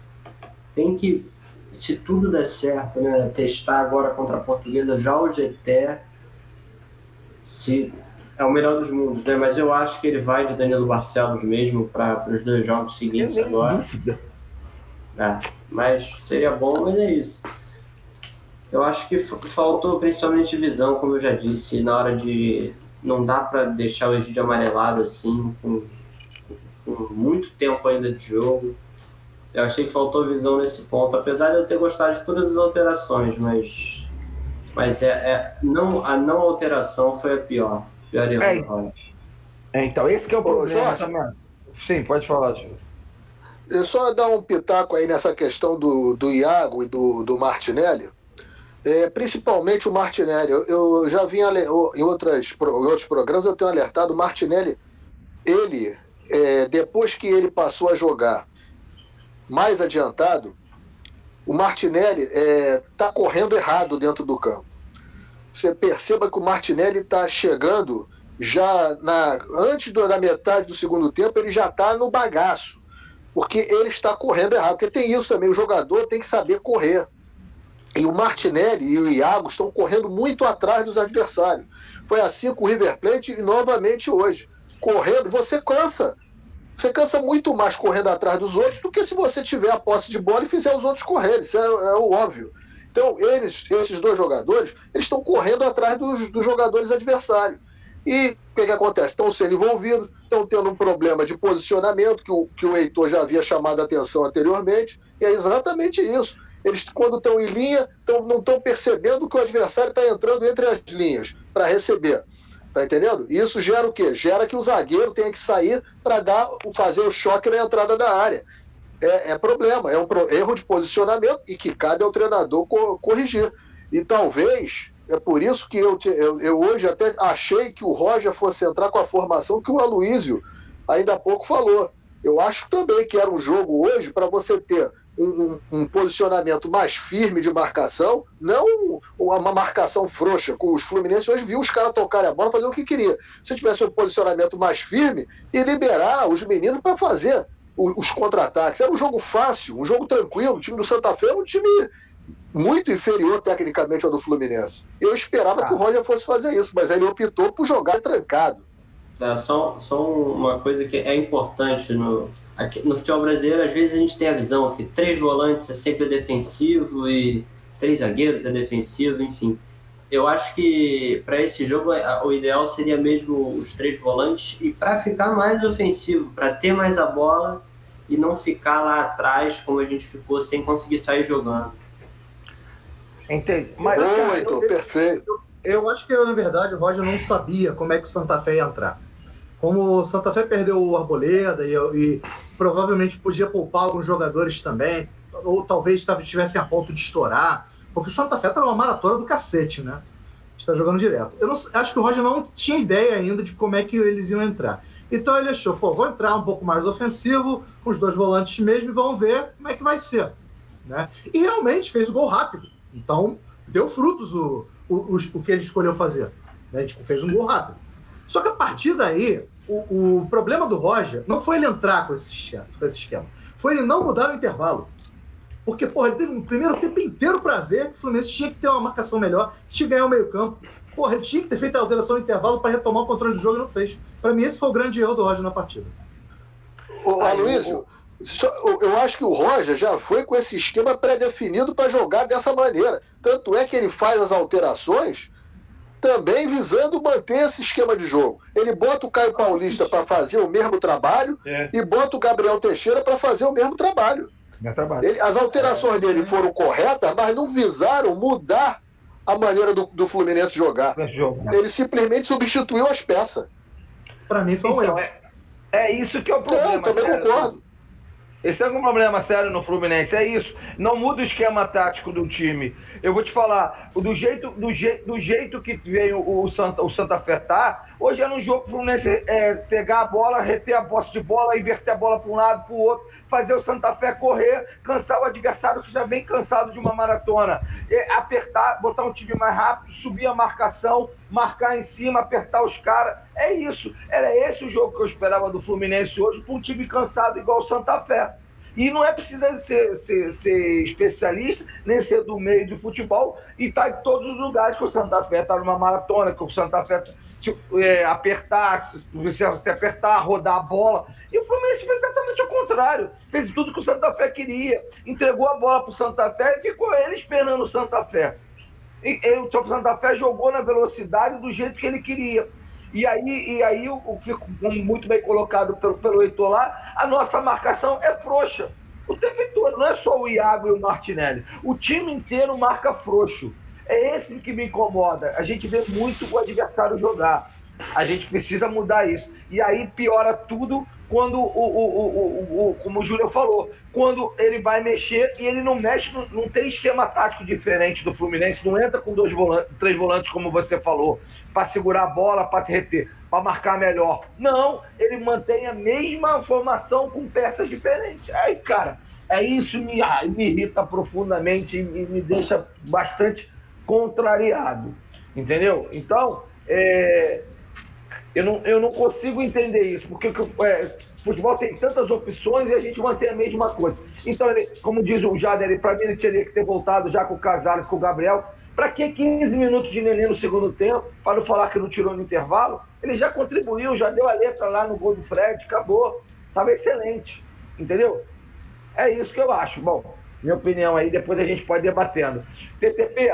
S4: Tem que, se tudo der certo, né, testar agora contra a Portuguesa já o GT, se é o melhor dos mundos, né? Mas eu acho que ele vai de Danilo Barcelos mesmo para os dois jogos seguintes agora. É, mas seria bom, mas é isso. Eu acho que faltou principalmente visão, como eu já disse, na hora de não dá para deixar o Egídio amarelado assim, com, com, muito tempo ainda de jogo. Eu achei que faltou visão nesse ponto, apesar de eu ter gostado de todas as alterações, mas, mas é, é não, a não alteração foi a pior. Pior erro é,
S1: é, então, esse que é o problema também. Sim, pode falar, Júlio.
S2: Eu só dar um pitaco aí nessa questão do, do Iago e do, do Martinelli é, principalmente o Martinelli. Eu, eu já vinha em, outras, em outros programas, eu tenho alertado o Martinelli. Ele, é, depois que ele passou a jogar mais adiantado, o Martinelli está é, tá correndo errado dentro do campo. Você perceba que o Martinelli está chegando já na, antes da metade do segundo tempo, ele já está no bagaço. Porque ele está correndo errado. Porque tem isso também, o jogador tem que saber correr. E o Martinelli e o Iago estão correndo muito atrás dos adversários. Foi assim com o River Plate e novamente hoje. Correndo, você cansa. Você cansa muito mais correndo atrás dos outros do que se você tiver a posse de bola e fizer os outros correrem. Isso é, é o óbvio. Então, eles, esses dois jogadores, eles estão correndo atrás dos, dos jogadores adversários. E o que, que acontece? Estão sendo envolvidos, estão tendo um problema de posicionamento, que o, que o Heitor já havia chamado a atenção anteriormente, e é exatamente isso eles, quando estão em linha, tão, não estão percebendo que o adversário está entrando entre as linhas para receber. Tá entendendo? Isso gera o quê? Gera que o zagueiro tenha que sair para dar, fazer o choque na entrada da área. É, é problema, é um erro de posicionamento e que cabe ao treinador co, corrigir. E talvez, é por isso que eu, eu, eu, hoje até achei que o Roger fosse entrar com a formação que o Aloísio ainda há pouco falou. Eu acho também que era um jogo hoje para você ter um, um, posicionamento mais firme de marcação, não uma marcação frouxa. Com os Fluminenses hoje viu os caras tocarem a bola, fazer o que queria. Se tivesse um posicionamento mais firme e liberar os meninos para fazer os, os contra-ataques. Era um jogo fácil, um jogo tranquilo. O time do Santa Fe é um time muito inferior tecnicamente ao do Fluminense. Eu esperava ah. que o Roger fosse fazer isso, mas ele optou por jogar trancado.
S4: É, só, só uma coisa que é importante no, Aqui, no futebol brasileiro, às vezes a gente tem a visão que três volantes é sempre defensivo e três zagueiros é defensivo, enfim. Eu acho que para esse jogo o ideal seria mesmo os três volantes e para ficar mais ofensivo, para ter mais a bola e não ficar lá atrás como a gente ficou sem conseguir sair jogando.
S1: Entendi. Mas, assim,
S2: eu, perfeito.
S5: Eu, eu, acho que, na verdade, o Roger não sabia como é que o Santa Fé ia entrar. Como o Santa Fé perdeu o Arboleda e, e provavelmente podia poupar alguns jogadores também, ou talvez estivessem a ponto de estourar, porque Santa Fé tá numa maratona do cacete, né? Está jogando direto. Eu não, acho que o Roger não tinha ideia ainda de como é que eles iam entrar. Então ele achou, pô, vou entrar um pouco mais ofensivo, com os dois volantes mesmo, e vamos ver como é que vai ser. Né? E realmente fez o gol rápido. Então, deu frutos o, o, o, o que ele escolheu fazer. Né? Gente fez um gol rápido. Só que a partir daí, o, o problema do Roger não foi ele entrar com esse, esquema, com esse esquema, foi ele não mudar o intervalo. Porque, porra, ele teve um primeiro tempo inteiro para ver que o Fluminense tinha que ter uma marcação melhor, tinha que ganhar o meio-campo. Porra, ele tinha que ter feito a alteração no intervalo para retomar o controle do jogo e não fez. Para mim, esse foi o grande erro do Roger na partida.
S2: Ô, Aloysio, eu acho que o Roger já foi com esse esquema pré-definido para jogar dessa maneira. Tanto é que ele faz as alterações também visando manter esse esquema de jogo. Ele bota o Caio Paulista para fazer o mesmo trabalho é. e bota o Gabriel Teixeira para fazer o mesmo trabalho. Ele, as alterações é. dele foram corretas, mas não visaram mudar a maneira do, do Fluminense jogar. Ele simplesmente substituiu as peças.
S5: Para mim foi um
S1: então, erro. É, é, isso que é o problema. Eu
S2: também sério. concordo.
S1: Esse é um problema sério no Fluminense, é isso. Não muda o esquema tático do time. Eu vou te falar, do jeito, do jeito, do jeito que veio o Santa, o Santa Fé tá, hoje é no jogo o Fluminense é, pegar a bola, reter a posse de bola, inverter a bola para um lado, para o outro, fazer o Santa Fé correr, cansar o adversário que já vem cansado de uma maratona. apertar, botar um time mais rápido, subir a marcação, marcar em cima, apertar os caras. É isso. Era esse o jogo que eu esperava do Fluminense hoje, para um time cansado igual o Santa Fé. E não é preciso ser, ser, ser, especialista, nem ser do meio de futebol, e estar tá em todos os lugares que o Santa Fé está numa maratona, que o Santa Fé se, é, apertar, se, se apertar, rodar a bola. E o Fluminense fez exatamente o contrário. Fez tudo que o Santa Fé queria. Entregou a bola para o Santa Fé e ficou ele esperando o Santa Fé. E, e o Santa Fé jogou na velocidade do jeito que ele queria. E aí, e aí eu, fico muito bem colocado pelo, pelo Heitor lá, a nossa marcação é frouxa. O tempo todo, não é só o Iago e o Martinelli. O time inteiro marca frouxo. É esse que me incomoda. A gente vê muito o adversário jogar. A gente precisa mudar isso. E aí piora tudo quando o, o, o, o, como o Júlio falou, quando ele vai mexer e ele não mexe, não, não tem esquema tático diferente do Fluminense, não entra com dois volantes, três volantes, como você falou, para segurar a bola, para reter, para marcar melhor. Não, ele mantém a mesma formação com peças diferentes. Aí, cara, é isso me, me irrita profundamente e me deixa bastante contrariado. Entendeu? Então, é, eu não, eu não consigo entender isso, porque é, futebol tem tantas opções e a gente mantém a mesma coisa. Então, ele, como diz o Jader, para mim ele teria que ter voltado já com o Casares, com o Gabriel. Para que 15 minutos de neném no segundo tempo? Para não falar que não tirou no intervalo? Ele já contribuiu, já deu a letra lá no gol do Fred, acabou. Estava excelente, entendeu? É isso que eu acho. Bom, minha opinião aí, depois a gente pode ir debatendo. TTP,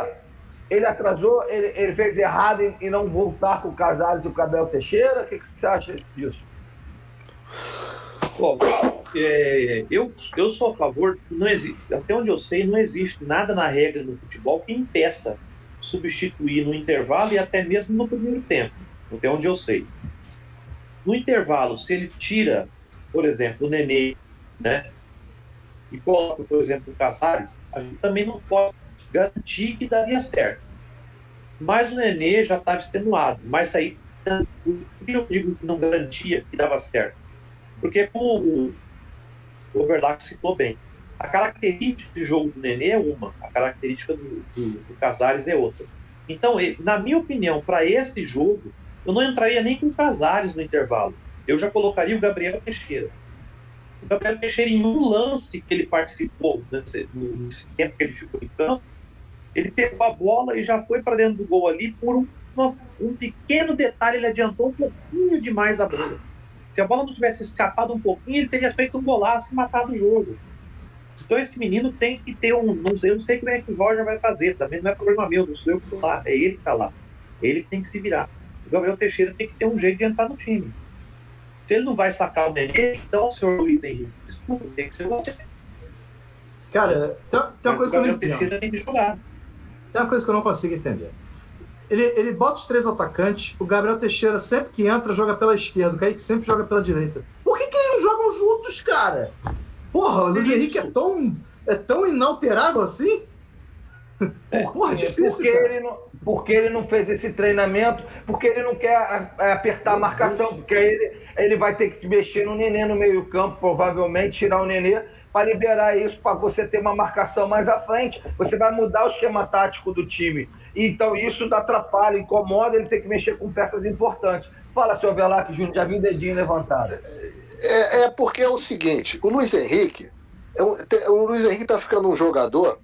S1: ele atrasou, ele, ele fez errado em, em, não voltar com o Casares e o Cabel Teixeira? O que, que você acha disso?
S3: Bom, é, eu, eu sou a favor, não existe, até onde eu sei, não existe nada na regra do futebol que impeça substituir no intervalo e até mesmo no primeiro tempo, até onde eu sei. No intervalo, se ele tira, por exemplo, o Nenê, né, e coloca, por exemplo, o Casares, a gente também não pode garantir que daria certo. Mas o Nenê já estava extenuado. Mas aí, eu digo que não garantia que dava certo? Porque, como o Overlack citou bem, a característica de jogo do Nenê é uma, a característica do, do, do Casares é outra. Então, na minha opinião, para esse jogo, eu não entraria nem com o Casares no intervalo. Eu já colocaria o Gabriel Teixeira. O Gabriel Teixeira, em um lance que ele participou, nesse, nesse tempo que ele ficou em campo, ele pegou a bola e já foi para dentro do gol ali por um, uma, um pequeno detalhe, ele adiantou um pouquinho demais a bola. Se a bola não tivesse escapado um pouquinho, ele teria feito um golaço e matado o jogo. Então esse menino tem que ter um. Não sei, eu não sei como é que o Roger vai fazer, também não é problema meu, não sou eu que estou lá, é ele que está lá. Ele que tem que se virar. O Gabriel Teixeira tem que ter um jeito de entrar no time. Se ele não vai sacar o Nenê, então o senhor Luiz Henrique, desculpa, tem que ser você.
S5: Cara, tem, tem uma coisa que eu não entendo.
S3: Teixeira tem que jogar.
S5: Tem uma coisa que eu não consigo entender. Ele, ele bota os três atacantes, o Gabriel Teixeira sempre que entra joga pela esquerda, o Kaique sempre joga pela direita. Por que, que eles não jogam juntos, cara? Porra, o Luiz Henrique é tão, é tão inalterável assim?
S1: Porra, é difícil, porque, ele não, porque ele não fez esse treinamento, porque ele não quer apertar a marcação, porque ele, ele vai ter que mexer no Nenê no meio-campo, provavelmente, tirar o Nenê para liberar isso, para você ter uma marcação mais à frente. Você vai mudar o esquema tático do time. Então isso atrapalha, incomoda, ele tem que mexer com peças importantes. Fala, senhor Velac Júnior, já vi o dedinho levantado.
S2: É, é porque é o seguinte, o Luiz Henrique, é o Luiz Henrique está ficando um jogador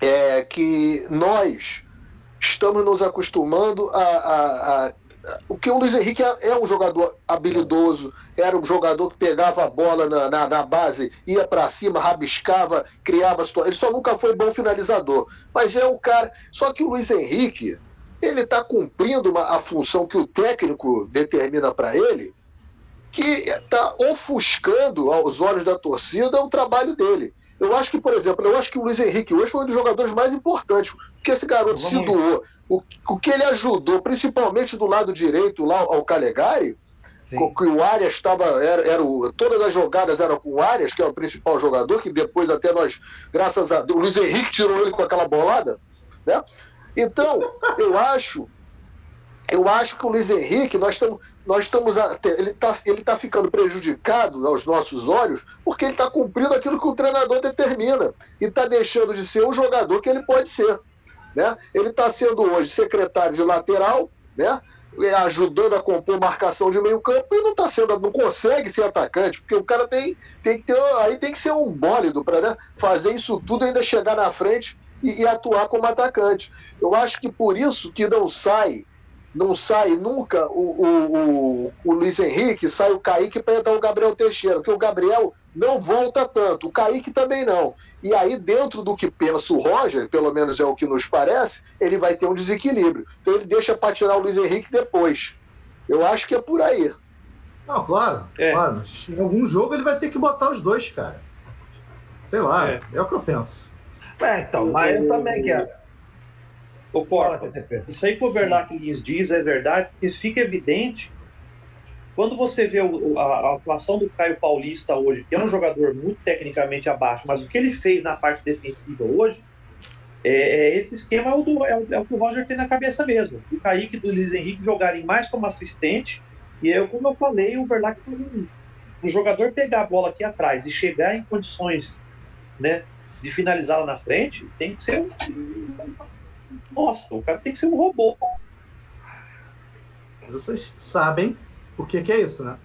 S2: é, que nós estamos nos acostumando a, a, a o que o Luiz Henrique é, é um jogador habilidoso, era um jogador que pegava a bola na, na, na base, ia para cima, rabiscava, criava situações. Ele só nunca foi bom finalizador. Mas é o cara. Só que o Luiz Henrique, ele está cumprindo uma, a função que o técnico determina para ele, que está ofuscando aos olhos da torcida o trabalho dele. Eu acho que, por exemplo, eu acho que o Luiz Henrique hoje foi um dos jogadores mais importantes, porque esse garoto Vamos se doou. O, o que ele ajudou, principalmente do lado direito lá ao Calegari, Sim. que o Arias estava. Era, era o, todas as jogadas eram com o Arias, que é o principal jogador, que depois até nós, graças a Deus, o Luiz Henrique tirou ele com aquela bolada. Né? Então, eu acho. Eu acho que o Luiz Henrique, nós estamos nós estamos ele está ele tá ficando prejudicado aos nossos olhos porque ele está cumprindo aquilo que o treinador determina e está deixando de ser o jogador que ele pode ser. Né? Ele está sendo hoje secretário de lateral, né? ajudando a compor marcação de meio campo e não está sendo, não consegue ser atacante, porque o cara tem, tem que ter, aí tem que ser um bólido para né, fazer isso tudo ainda chegar na frente e, e atuar como atacante. Eu acho que por isso que não sai não sai nunca o, o, o, o Luiz Henrique, sai o Kaique para entrar o Gabriel Teixeira, porque o Gabriel não volta tanto, o Kaique também não. E aí, dentro do que pensa o Roger, pelo menos é o que nos parece, ele vai ter um desequilíbrio. Então ele deixa para tirar o Luiz Henrique depois. Eu acho que é por aí.
S5: Não, claro, é. claro. Mas em algum jogo ele vai ter que botar os dois, cara. Sei lá, é, é o que eu penso.
S1: É, então, mas eu também quero.
S3: O Portas, isso aí que o Verlac lhes diz é verdade, porque fica evidente quando você vê o, a, atuação do Caio Paulista hoje, que é um jogador muito tecnicamente abaixo, mas o que ele fez na parte defensiva hoje, é, é esse esquema é o, do, é, o, é o, que o Roger tem na cabeça mesmo. O Kaique e do Luiz Henrique jogarem mais como assistente, e eu, como eu falei, o Verlac o jogador pegar a bola aqui atrás e chegar em condições né, de finalizá-la na frente, tem que ser um nossa, o cara tem que ser um robô.
S5: Vocês sabem o que, que é isso, né?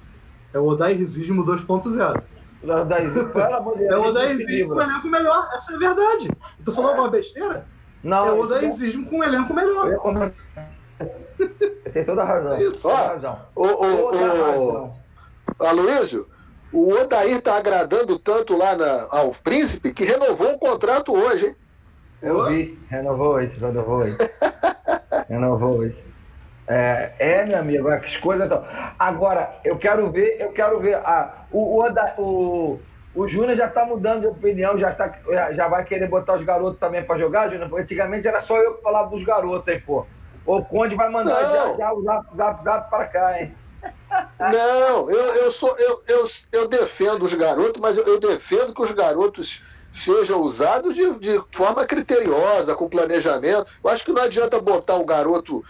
S5: É o Odairrismo 2.0. É o Odairrismo com elenco melhor. Essa é a verdade. Tô falando é. uma besteira? Não. É o Odairrismo com elenco melhor.
S1: Tem toda a razão. Isso. Toda a razão.
S2: O, o, o, o, Aloysio, o Odair tá agradando tanto lá na, ao príncipe que renovou o contrato hoje, hein?
S1: Eu vi, renovou hoje, renovou hoje. renovou hoje. É, é, meu amigo, é as coisas. Então. Agora, eu quero ver, eu quero ver. Ah, o, o, o, o Júnior já está mudando de opinião, já, tá, já vai querer botar os garotos também para jogar, Júnior? Porque antigamente era só eu que falava dos garotos, hein, pô. O Conde vai mandar já, já o zap, zap, zap para cá, hein?
S2: Não, eu, eu, sou, eu, eu, eu defendo os garotos, mas eu, eu defendo que os garotos sejam usados de, de forma criteriosa, com planejamento. Eu acho que não adianta botar o garoto.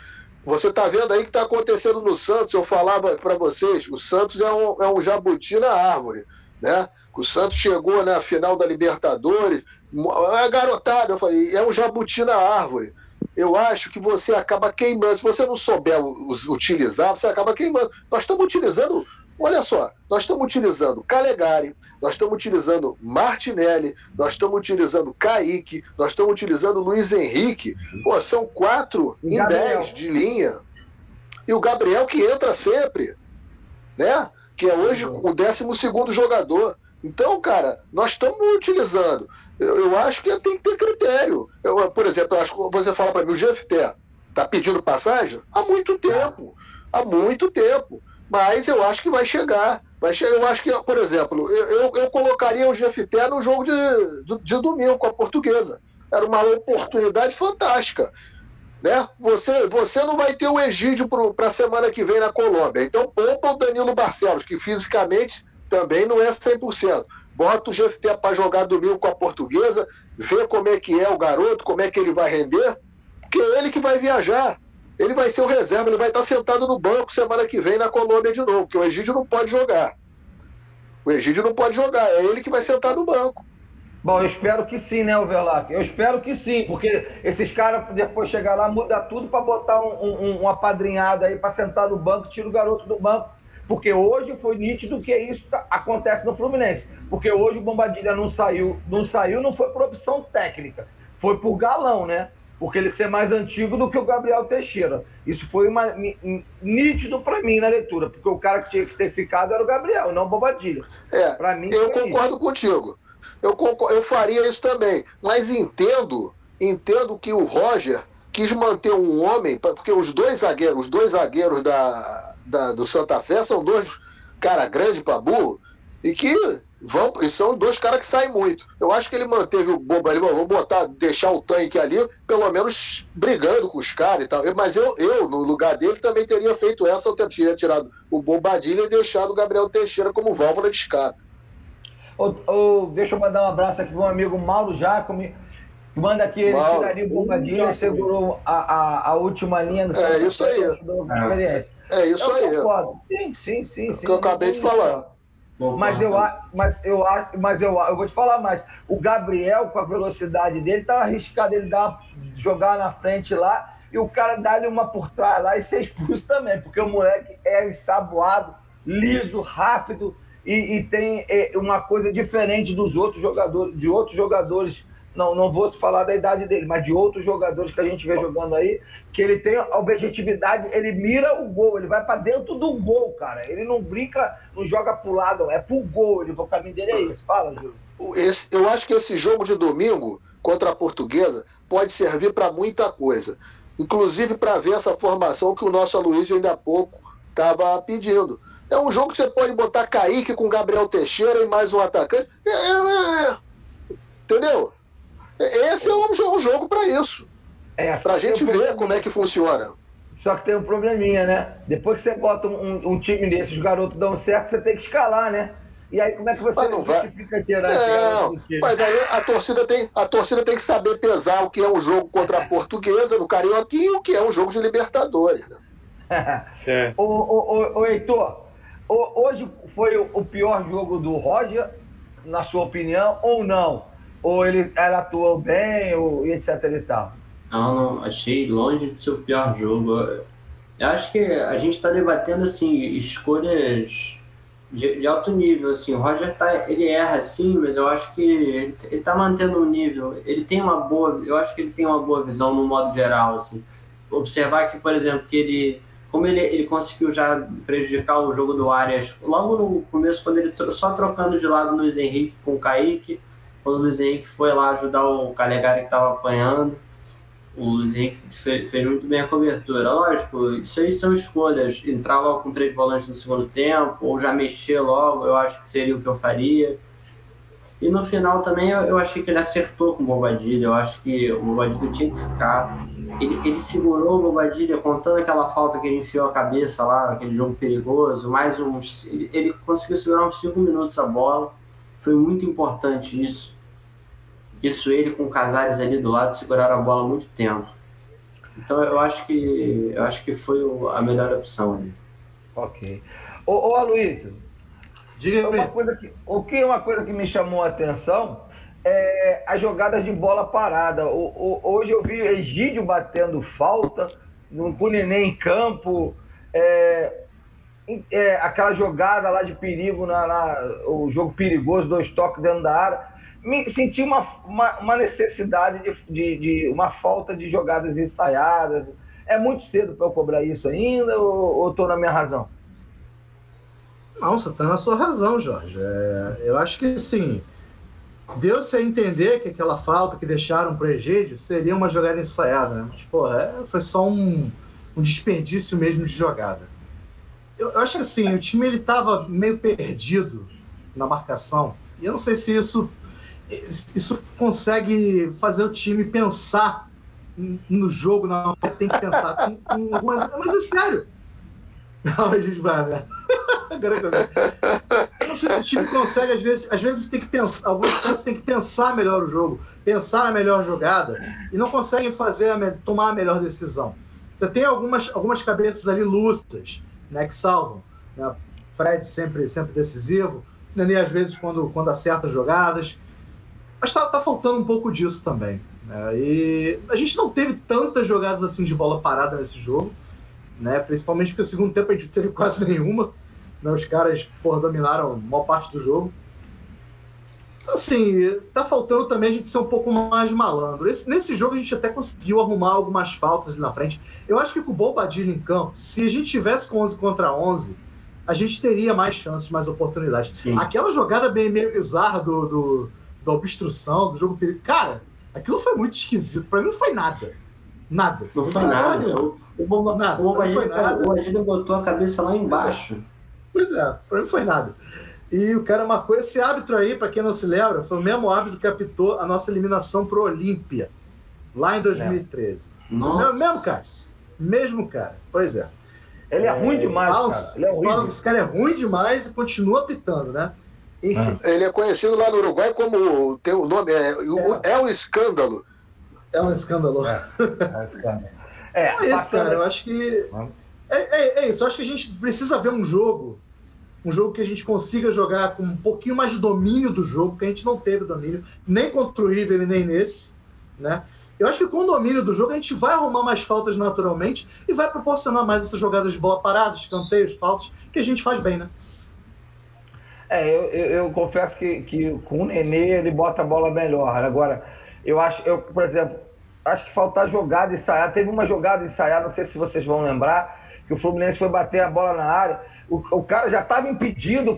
S2: Você está vendo aí que está acontecendo no Santos. Eu falava para vocês, o Santos é um, é um jabuti na árvore. Né? O Santos chegou na final da Libertadores, é garotada, eu falei, é um jabuti na árvore. Eu acho que você acaba queimando. Se você não souber utilizar, você acaba queimando. Nós estamos utilizando Olha só, nós estamos utilizando Calegari, nós estamos utilizando Martinelli, nós estamos utilizando Kaique, nós estamos utilizando Luiz Henrique. Pô, são quatro em dez de linha. E o Gabriel que entra sempre, né? Que é hoje o décimo segundo jogador. Então, cara, nós estamos utilizando. Eu, eu, acho que tem que ter critério. Eu, por exemplo, eu acho que você fala para mim, o GFT está pedindo passagem há muito tempo. Há muito tempo. Mas eu acho que vai chegar. Vai chegar. Eu acho que, por exemplo, eu, eu colocaria o GFT no jogo de, de domingo com a portuguesa. Era uma oportunidade fantástica. Né? Você, você não vai ter o Egídio para a semana que vem na Colômbia. Então, poupa o Danilo Barcelos, que fisicamente também não é 100%. bota o GFT para jogar domingo com a portuguesa, vê como é que é o garoto, como é que ele vai render, porque é ele que vai viajar. Ele vai ser o reserva, ele vai estar sentado no banco semana que vem na Colômbia de novo, porque o Egídio não pode jogar. O Egídio não pode jogar, é ele que vai sentar no banco.
S1: Bom, eu espero que sim, né, Overlac? Eu espero que sim, porque esses caras depois chegar lá, muda tudo para botar um, um, um apadrinhado aí para sentar no banco, tira o garoto do banco. Porque hoje foi nítido que isso tá, acontece no Fluminense. Porque hoje o Bombadilha não saiu, não saiu, não foi por opção técnica, foi por galão, né? Porque ele ser mais antigo do que o Gabriel Teixeira. Isso foi uma, nítido para mim na leitura, porque o cara que tinha que ter ficado era o Gabriel, não o Bombadilha.
S2: É, pra mim, eu concordo isso. contigo eu, eu faria isso também. Mas entendo, entendo que o Roger quis manter um homem, porque os dois zagueiros, os dois zagueiros da, da do Santa Fé são dois cara grande para burro e que vão, e são dois caras que saem muito. Eu acho que ele manteve o Boba ali, vou botar, deixar o tanque ali, pelo menos brigando com os caras e tal. Mas eu, eu, no lugar dele, também teria feito essa, eu teria tirado o Bobadilha e deixado o Gabriel Teixeira como válvula de escape.
S1: Ou, ou, deixa eu mandar um abraço aqui para um amigo Mauro Jacome, que manda aqui, ele Mauro. tiraria o bombadilha e segurou a, a, a, última linha
S2: do É isso aí. É, é isso aí.
S1: Sim, sim, sim.
S2: sim que eu acabei de falar.
S1: Mas eu, mas, eu, mas eu, eu vou te falar mais. O Gabriel, com a velocidade dele, tá arriscado ele dar, jogar na frente lá e o cara dar-lhe uma por trás lá e ser expulso também, porque o moleque é ensaboado, liso, rápido e, e tem é, uma coisa diferente dos outros jogadores, de outros jogadores. Não, não vou falar da idade dele, mas de outros jogadores que a gente vê jogando aí, que ele tem a objetividade, ele mira o gol, ele vai para dentro do gol, cara. Ele não brinca, não joga pro lado, é pro gol. Ele, o caminho dele é esse. Fala, Júlio.
S2: Esse, eu acho que esse jogo de domingo contra a Portuguesa pode servir para muita coisa. Inclusive para ver essa formação que o nosso Aloysio ainda há pouco estava pedindo. É um jogo que você pode botar Kaique com Gabriel Teixeira e mais um atacante. É, é, é. Entendeu? Esse é um jogo, um jogo para isso. É, para a gente ver como é que funciona.
S1: Só que tem um probleminha, né? Depois que você bota um, um time desses, os garotos dão certo, você tem que escalar, né? E aí como é que você
S2: mas não justifica tirar não, Mas aí a torcida, tem, a torcida tem que saber pesar o que é um jogo contra a portuguesa no Carioquinha e o que é um jogo de Libertadores. Né?
S1: é. ô, ô, ô, ô, Heitor, Hoje foi o pior jogo do Roger, na sua opinião, ou não? Ou ele, ela atuou bem, ou, e etc e tal?
S4: Não, não, achei longe de ser o pior jogo. Eu acho que a gente está debatendo assim, escolhas de, de, alto nível. Assim. O Roger tá, ele erra sim, mas eu acho que ele, está mantendo um nível. Ele tem uma boa, eu acho que ele tem uma boa visão no modo geral. Assim. Observar que, por exemplo, que ele como ele, ele conseguiu já prejudicar o jogo do Arias logo no começo, quando ele só trocando de lado o Luiz Henrique com o Kaique, quando o Luiz Henrique foi lá ajudar o Calegari que estava apanhando, o Luiz Henrique fez, fez, muito bem a cobertura. Lógico, isso aí são escolhas. Entrar logo com três volantes no segundo tempo, ou já mexer logo, eu acho que seria o que eu faria. E no final também eu, eu achei que ele acertou com o Bobadilha. Eu acho que o Bobadilha tinha que ficar. Ele, ele segurou o Bobadilha contando aquela falta que ele enfiou a cabeça lá, aquele jogo perigoso. Mais uns. Ele, ele conseguiu segurar uns 5 minutos a bola. Foi muito importante isso. Isso ele com o Casares ali do lado seguraram a bola muito tempo. Então eu acho que eu acho que foi a melhor opção ali.
S1: Ok. Ô, ô Aloysio, Diga uma coisa que, o que é uma coisa que me chamou a atenção é as jogadas de bola parada. O, o, hoje eu vi Egídio batendo falta, no Nenê em campo, é, é, aquela jogada lá de perigo, na, na, o jogo perigoso, dois toques dentro da área. Me senti uma, uma, uma necessidade de, de, de, uma falta de jogadas ensaiadas. É muito cedo para eu cobrar isso ainda ou estou na minha razão?
S5: Não, você está na sua razão, Jorge. É, eu acho que sim. Deu-se a entender que aquela falta que deixaram para o Egídio seria uma jogada ensaiada, né? Mas, porra, é, foi só um, um, desperdício mesmo de jogada. Eu, eu acho que assim, o time ele estava meio perdido na marcação. E eu não sei se isso, isso consegue fazer o time pensar no jogo, não. Tem que pensar com, com algumas. Mas é sério. Não, a gente vai, né? Eu não sei se o time consegue, às vezes, às vezes tem que pensar, algumas vezes tem que pensar melhor o jogo, pensar na melhor jogada e não conseguem fazer a, tomar a melhor decisão. Você tem algumas, algumas cabeças ali lúcidas, né, que salvam. Né? Fred sempre, sempre decisivo, Nenê às vezes quando, quando acerta jogadas. Mas tá, tá faltando um pouco disso também. Né? E a gente não teve tantas jogadas assim de bola parada nesse jogo, né? principalmente porque o segundo tempo a gente teve quase nenhuma. Né? Os caras porra, dominaram a maior parte do jogo. Assim, tá faltando também a gente ser um pouco mais malandro. Esse, nesse jogo a gente até conseguiu arrumar algumas faltas ali na frente. Eu acho que com o Bobadilho em campo, se a gente tivesse com 11 contra 11, a gente teria mais chances, mais oportunidades. Sim. Aquela jogada bem meio bizarra do, do, da obstrução, do jogo perigo. Cara, aquilo foi muito esquisito. Pra mim não foi nada. Nada.
S4: Não foi nada. O, o, Bobadilho botou a cabeça lá embaixo.
S5: Pois é, pra mim não foi nada. E o cara marcou esse árbitro aí, para quem não se lembra, foi o mesmo árbitro que apitou a nossa eliminação pro Olímpia, lá em 2013. Nossa. É o mesmo cara. Mesmo cara. Pois é.
S1: Ele é, é ruim demais, falam, cara. Ele é horrível.
S5: Falam que esse cara é ruim demais e continua apitando, né?
S2: Enfim. Ele é conhecido lá no Uruguai como tem o nome é, é. é um escândalo.
S5: É um escândalo. É, é um escândalo. É, é isso, cara. Eu acho que é, é, é isso. Eu acho que a gente precisa ver um jogo um jogo que a gente consiga jogar com um pouquinho mais de domínio do jogo, que a gente não teve domínio, nem contra o River nem nesse, né? Eu acho que com o domínio do jogo a gente vai arrumar mais faltas naturalmente e vai proporcionar mais essas jogadas de bola parada, escanteios, faltas, que a gente faz bem, né?
S1: É, eu, eu, eu, confesso que, que com o Nenê ele bota a bola melhor. Agora, eu acho, eu, por exemplo, acho que faltar jogada ensaiada. Teve uma jogada ensaiada, não sei se vocês vão lembrar, que o Fluminense foi bater a bola na área o, o cara já estava impedido,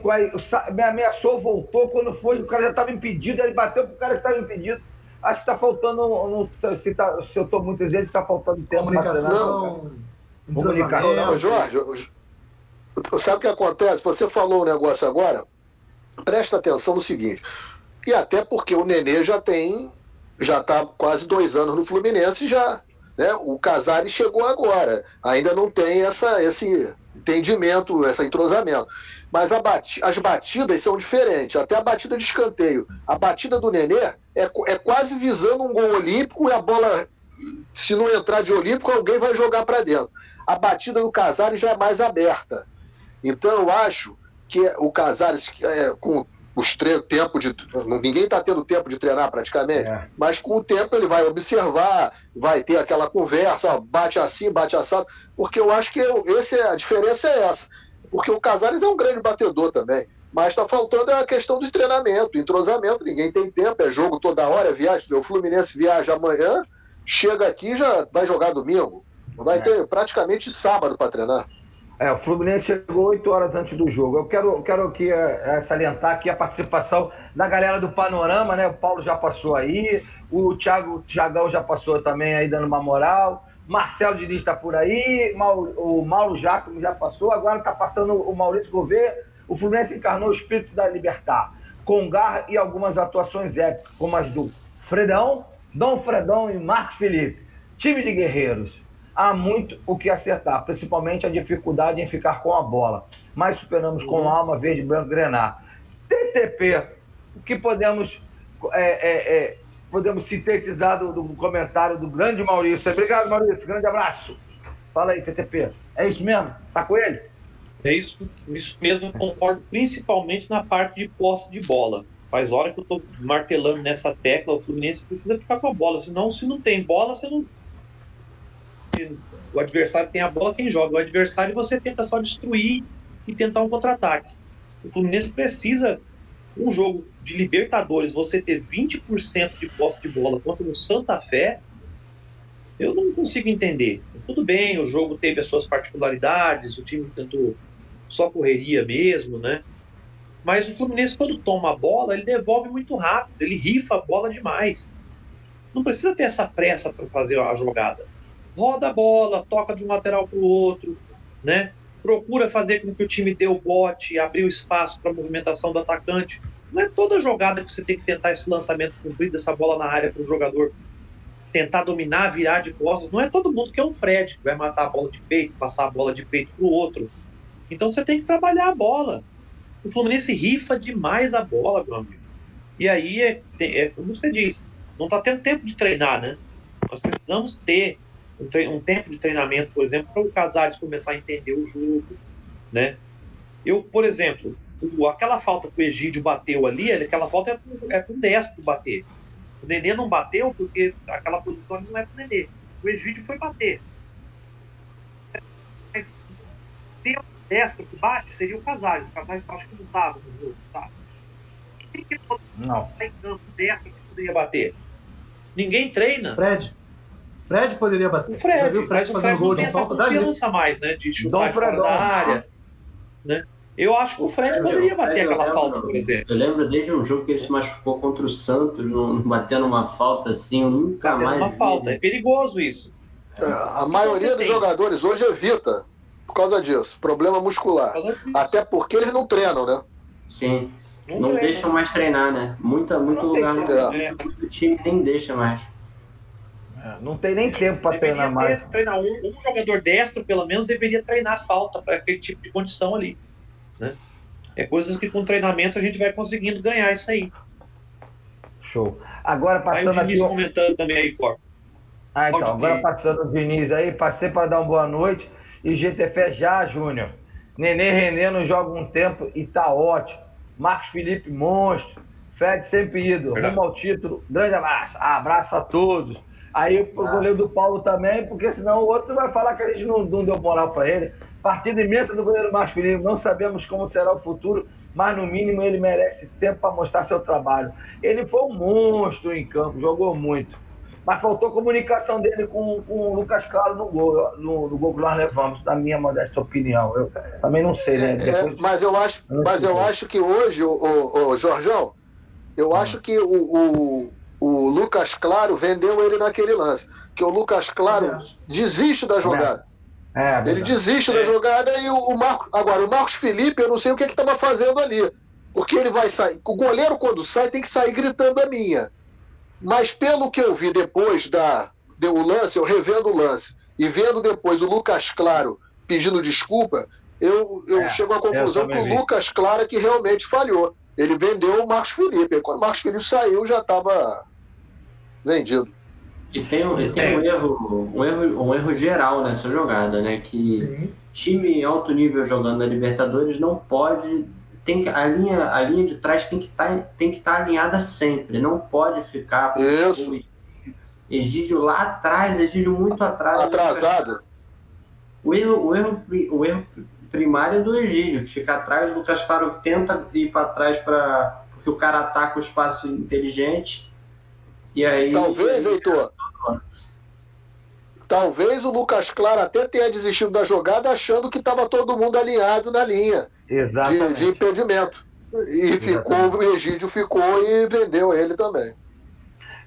S1: me ameaçou, voltou. Quando foi, o cara já estava impedido, ele bateu para o cara que estava impedido. Acho que está faltando, não, se, tá, se eu estou muito exigente, está faltando tempo.
S5: Comunicação.
S2: Comunicação. Jorge, sabe o que acontece? Você falou um negócio agora, presta atenção no seguinte. E até porque o Nenê já tem, já está quase dois anos no Fluminense, já, né? O Casares chegou agora, ainda não tem essa, esse, entendimento, esse entrosamento. Mas as batidas são diferentes. Até a batida de escanteio. A batida do Nenê é, é quase visando um gol olímpico e a bola, se não entrar de olímpico, alguém vai jogar para dentro. A batida do Casares já é mais aberta. Então eu acho que o Casares, é, com os tempo de. Ninguém está tendo tempo de treinar praticamente, é. mas com o tempo ele vai observar, vai ter aquela conversa, bate assim, bate assado, porque eu acho que eu, esse, a diferença é essa. Porque o Casares é um grande batedor também. Mas está faltando a questão do treinamento, entrosamento, ninguém tem tempo, é jogo toda hora, viagem. O Fluminense viaja amanhã, chega aqui já vai jogar domingo. Vai é. ter praticamente sábado para treinar.
S1: É, o Fluminense chegou oito horas antes do jogo. Eu quero, quero aqui é, salientar aqui a participação da galera do Panorama, né? O Paulo já passou aí, o Thiago Thiagão já passou também aí dando uma moral. Marcelo Diniz está por aí, o Mauro Jacob já passou, agora está passando o Maurício Gouveia. O Fluminense encarnou o espírito da Libertar, com garra e algumas atuações épicas, como as do Fredão, Dom Fredão e Marcos Felipe. Time de guerreiros há muito o que acertar, principalmente a dificuldade em ficar com a bola. Mas superamos com uhum. alma verde, branco, grenar. TTP, o que podemos, é, é, é, podemos sintetizar do, do, comentário do grande Maurício. Obrigado, Maurício. Grande abraço. Fala aí, TTP. É isso mesmo? Tá com ele?
S3: É isso, isso mesmo, concordo, principalmente na parte de posse de bola. Faz hora que eu estou martelando nessa tecla, o Fluminense precisa ficar com a bola, senão se não tem bola, você não, o adversário tem a bola, quem joga. O adversário você tenta só destruir e tentar um contra-ataque. O Fluminense precisa, um jogo de Libertadores, você ter 20% de posse de bola contra o Santa Fé, eu não consigo entender. Tudo bem, o jogo teve as suas particularidades, o time tentou só correria mesmo, né? Mas o Fluminense, quando toma a bola, ele devolve muito rápido, ele rifa a bola demais. Não precisa ter essa pressa para fazer a jogada roda a bola, toca de um lateral para o outro, né? Procura fazer com que o time dê o bote, abrir o espaço para a movimentação do atacante. Não é toda jogada que você tem que tentar esse lançamento comprido, essa bola na área para o jogador tentar dominar, virar de costas. Não é todo mundo que é um Fred, que vai matar a bola de peito, passar a bola de peito para o outro. Então você tem que trabalhar a bola. O Fluminense rifa demais a bola, meu amigo. E aí, é, é como você disse, não está tendo tempo de treinar, né? Nós precisamos ter um, um tempo de treinamento, por exemplo, para o Casares começar a entender o jogo, né? Eu, por exemplo, o, aquela falta que o Egídio bateu ali, aquela falta é para é um destro bater. O Nenê não bateu porque aquela posição ali não é para o Nenê. O Egídio foi bater. Mas ter um destro que bate seria o Casares. O Casares acho que não estava no jogo, tá? Quem que não está em campo destro que poderia bater? Ninguém treina.
S5: Fred. Fred poderia bater.
S3: O Fred, Já viu o Fred fazendo Fred gol de falta confiança mais, né? De chutar fora da área. Né? Eu acho que o Fred poderia bater aquela lembro, falta, por exemplo.
S4: Eu lembro desde um jogo que ele se machucou contra o Santos, batendo uma falta assim, eu nunca batendo mais.
S3: Uma vi. falta, é perigoso isso.
S2: É, a maioria dos jogadores hoje evita por causa disso, problema muscular. Até porque eles não treinam, né?
S4: Sim. Não, não deixam mais treinar, né? Muita, muito não lugar, é. muito time nem deixa mais.
S1: É, não tem nem tempo para treinar mais.
S3: Treinar um, um, jogador destro, pelo menos, deveria treinar falta para aquele tipo de condição ali. Né? É coisas que com treinamento a gente vai conseguindo ganhar isso aí.
S1: Show. Agora passando
S3: aí o Diniz
S1: aqui.
S3: comentando também aí, Cor.
S1: Ah, então. Agora passando o Diniz aí, passei para dar uma boa noite. E GTF já, Júnior. Nenê Renê não joga um tempo e tá ótimo. Marcos Felipe, monstro. Fred sempre ido. Rumo ao título. Grande abraço. Abraço a todos. Aí o goleiro do Paulo também, porque senão o outro vai falar que a gente não, não deu moral para ele. Partida imensa do goleiro Marcos Felipe. Não sabemos como será o futuro, mas no mínimo ele merece tempo para mostrar seu trabalho. Ele foi um monstro em campo, jogou muito. Mas faltou comunicação dele com, com o Lucas Claro no gol, no, no gol que nós levamos, na minha modesta opinião. Eu também não sei, né?
S2: É, Depois... é, mas eu acho, mas eu acho que hoje, o, o, o Jorjão, eu hum. acho que o, o, o Lucas Claro vendeu ele naquele lance. Que o Lucas Claro é. desiste da jogada. É, ele desiste da jogada e o, o Marcos. Agora, o Marcos Felipe, eu não sei o que ele estava fazendo ali. Porque ele vai sair. O goleiro, quando sai, tem que sair gritando a minha. Mas pelo que eu vi depois da, do lance, eu revendo o lance, e vendo depois o Lucas Claro pedindo desculpa, eu, eu é, chego à conclusão que o. Lucas Claro é que realmente falhou. Ele vendeu o Marcos Felipe. Quando o Marcos Felipe saiu, já estava vendido.
S4: E tem, e tem um, erro, um, erro, um erro geral nessa jogada, né? Que Sim. time alto nível jogando na Libertadores não pode. Tem que, a, linha, a linha de trás tem que tá, estar tá alinhada sempre, não pode ficar.
S2: Isso.
S4: Egídio lá atrás, Egídio muito atrás.
S2: Atrasado.
S4: O erro, o erro, o erro primário é do Egídio, que fica atrás, o Lucas Claro tenta ir para trás para porque o cara ataca o espaço inteligente e aí.
S2: Talvez, Heitor. Talvez o Lucas Claro até tenha desistido da jogada achando que estava todo mundo alinhado na linha de, de, impedimento. E ficou, o Egídio ficou e vendeu ele também.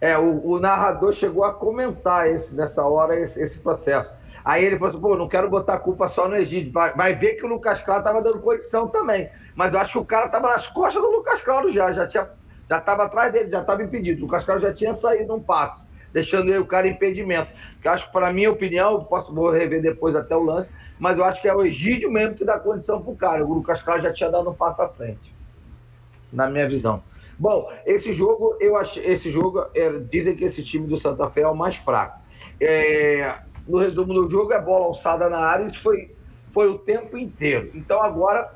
S1: É, o, o, narrador chegou a comentar esse, nessa hora esse, esse, processo. Aí ele falou assim: pô, não quero botar culpa só no Egídio. Vai, vai ver que o Lucas Claro estava dando condição também. Mas eu acho que o cara estava nas costas do Lucas Claro já, já tinha já estava atrás dele, já estava impedido. O Cascal já tinha saído um passo, deixando o cara em impedimento. Que acho que, para minha opinião, posso vou rever depois até o lance, mas eu acho que é o Egídio mesmo que dá condição para o cara. O Lucas Claro já tinha dado um passo à frente, na minha visão. Bom, esse jogo, eu achei, esse jogo, é, dizem que esse time do Santa Fé é o mais fraco. É, no resumo do jogo, é bola alçada na área, isso foi, foi o tempo inteiro. Então agora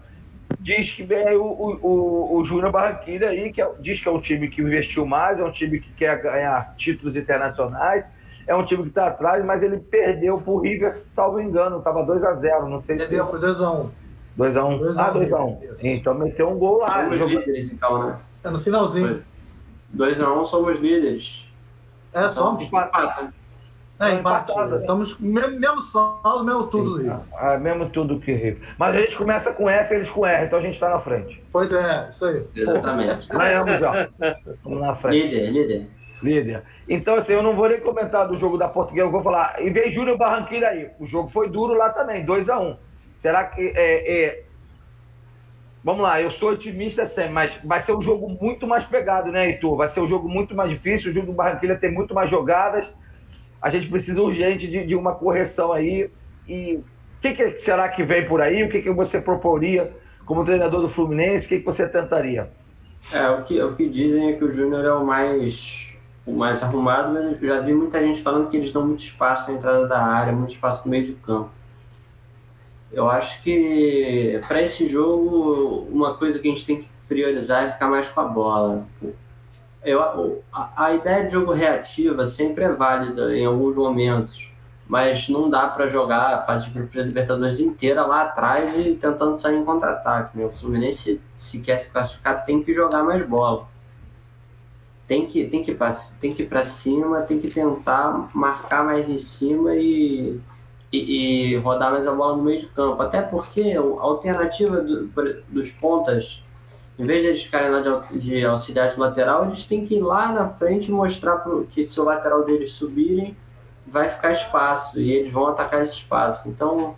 S1: diz que vem o, o, o Júnior Barranquilla aí, que é, diz que é um time que investiu mais, é um time que quer ganhar títulos internacionais, é um time que está atrás, mas ele perdeu pro River, salvo engano, estava 2x0, não sei
S5: perdeu,
S1: se...
S5: Foi 2x1.
S1: 2x1. Ah, 2x1. Então meteu um gol lá.
S4: Somos líderes, então, né?
S5: É no finalzinho.
S4: 2x1 somos líderes.
S5: É, somos. Empata. É, empate. Estamos mesmo, mesmo saldo, mesmo tudo Sim,
S1: ah, mesmo tudo que Rio. Mas a gente começa com F, eles com R, então a gente está na frente.
S5: Pois é, isso aí.
S4: Exatamente.
S1: Ganhamos já. Estamos na frente.
S4: Líder, líder.
S1: Líder. Então, assim, eu não vou nem comentar do jogo da Portuguesa, eu vou falar. E vem Júnior Barranquilla aí. O jogo foi duro lá também, 2x1. Um. Será que. É, é... Vamos lá, eu sou otimista sempre, mas vai ser um jogo muito mais pegado, né, Heitor? Vai ser um jogo muito mais difícil. O jogo do Barranquilla tem muito mais jogadas a gente precisa urgente de, de uma correção aí. E o que, que, será que vem por aí? O que, que você proporia como treinador do Fluminense, o que, que você tentaria?
S4: É, o que, o que dizem é que o Júnior é o mais, o mais arrumado, mas eu já vi muita gente falando que eles dão muito espaço na entrada da área, muito espaço no meio de campo. Eu acho que para esse jogo, uma coisa que a gente tem que priorizar é ficar mais com a bola. Eu, a, a ideia de jogo reativa sempre é válida em alguns momentos, mas não dá para jogar a fase de Libertadores inteira lá atrás e tentando sair em contra-ataque. Né? O Fluminense, se quer se classificar, tem que jogar mais bola. Tem que, tem que, tem que ir para cima, tem que tentar marcar mais em cima e e, e, rodar mais a bola no meio de campo. Até porque a alternativa do, dos pontas, em vez de eles ficarem lá de, de auxiliar de lateral, eles têm que ir lá na frente e mostrar pro, que se o lateral deles subirem, vai ficar espaço e eles vão atacar esse espaço. Então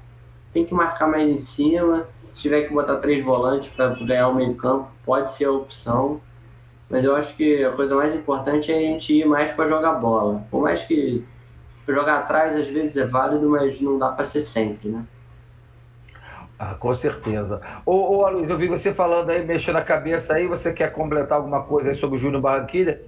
S4: tem que marcar mais em cima. Se tiver que botar três volantes para ganhar o meio campo, pode ser a opção. Mas eu acho que a coisa mais importante é a gente ir mais para jogar bola. Por mais que jogar atrás às vezes é válido, mas não dá para ser sempre, né?
S1: Ah, com certeza. Ô, ô Luiz, eu vi você falando aí, mexendo a cabeça aí, você quer completar alguma coisa aí sobre o Júnior Barranquilha?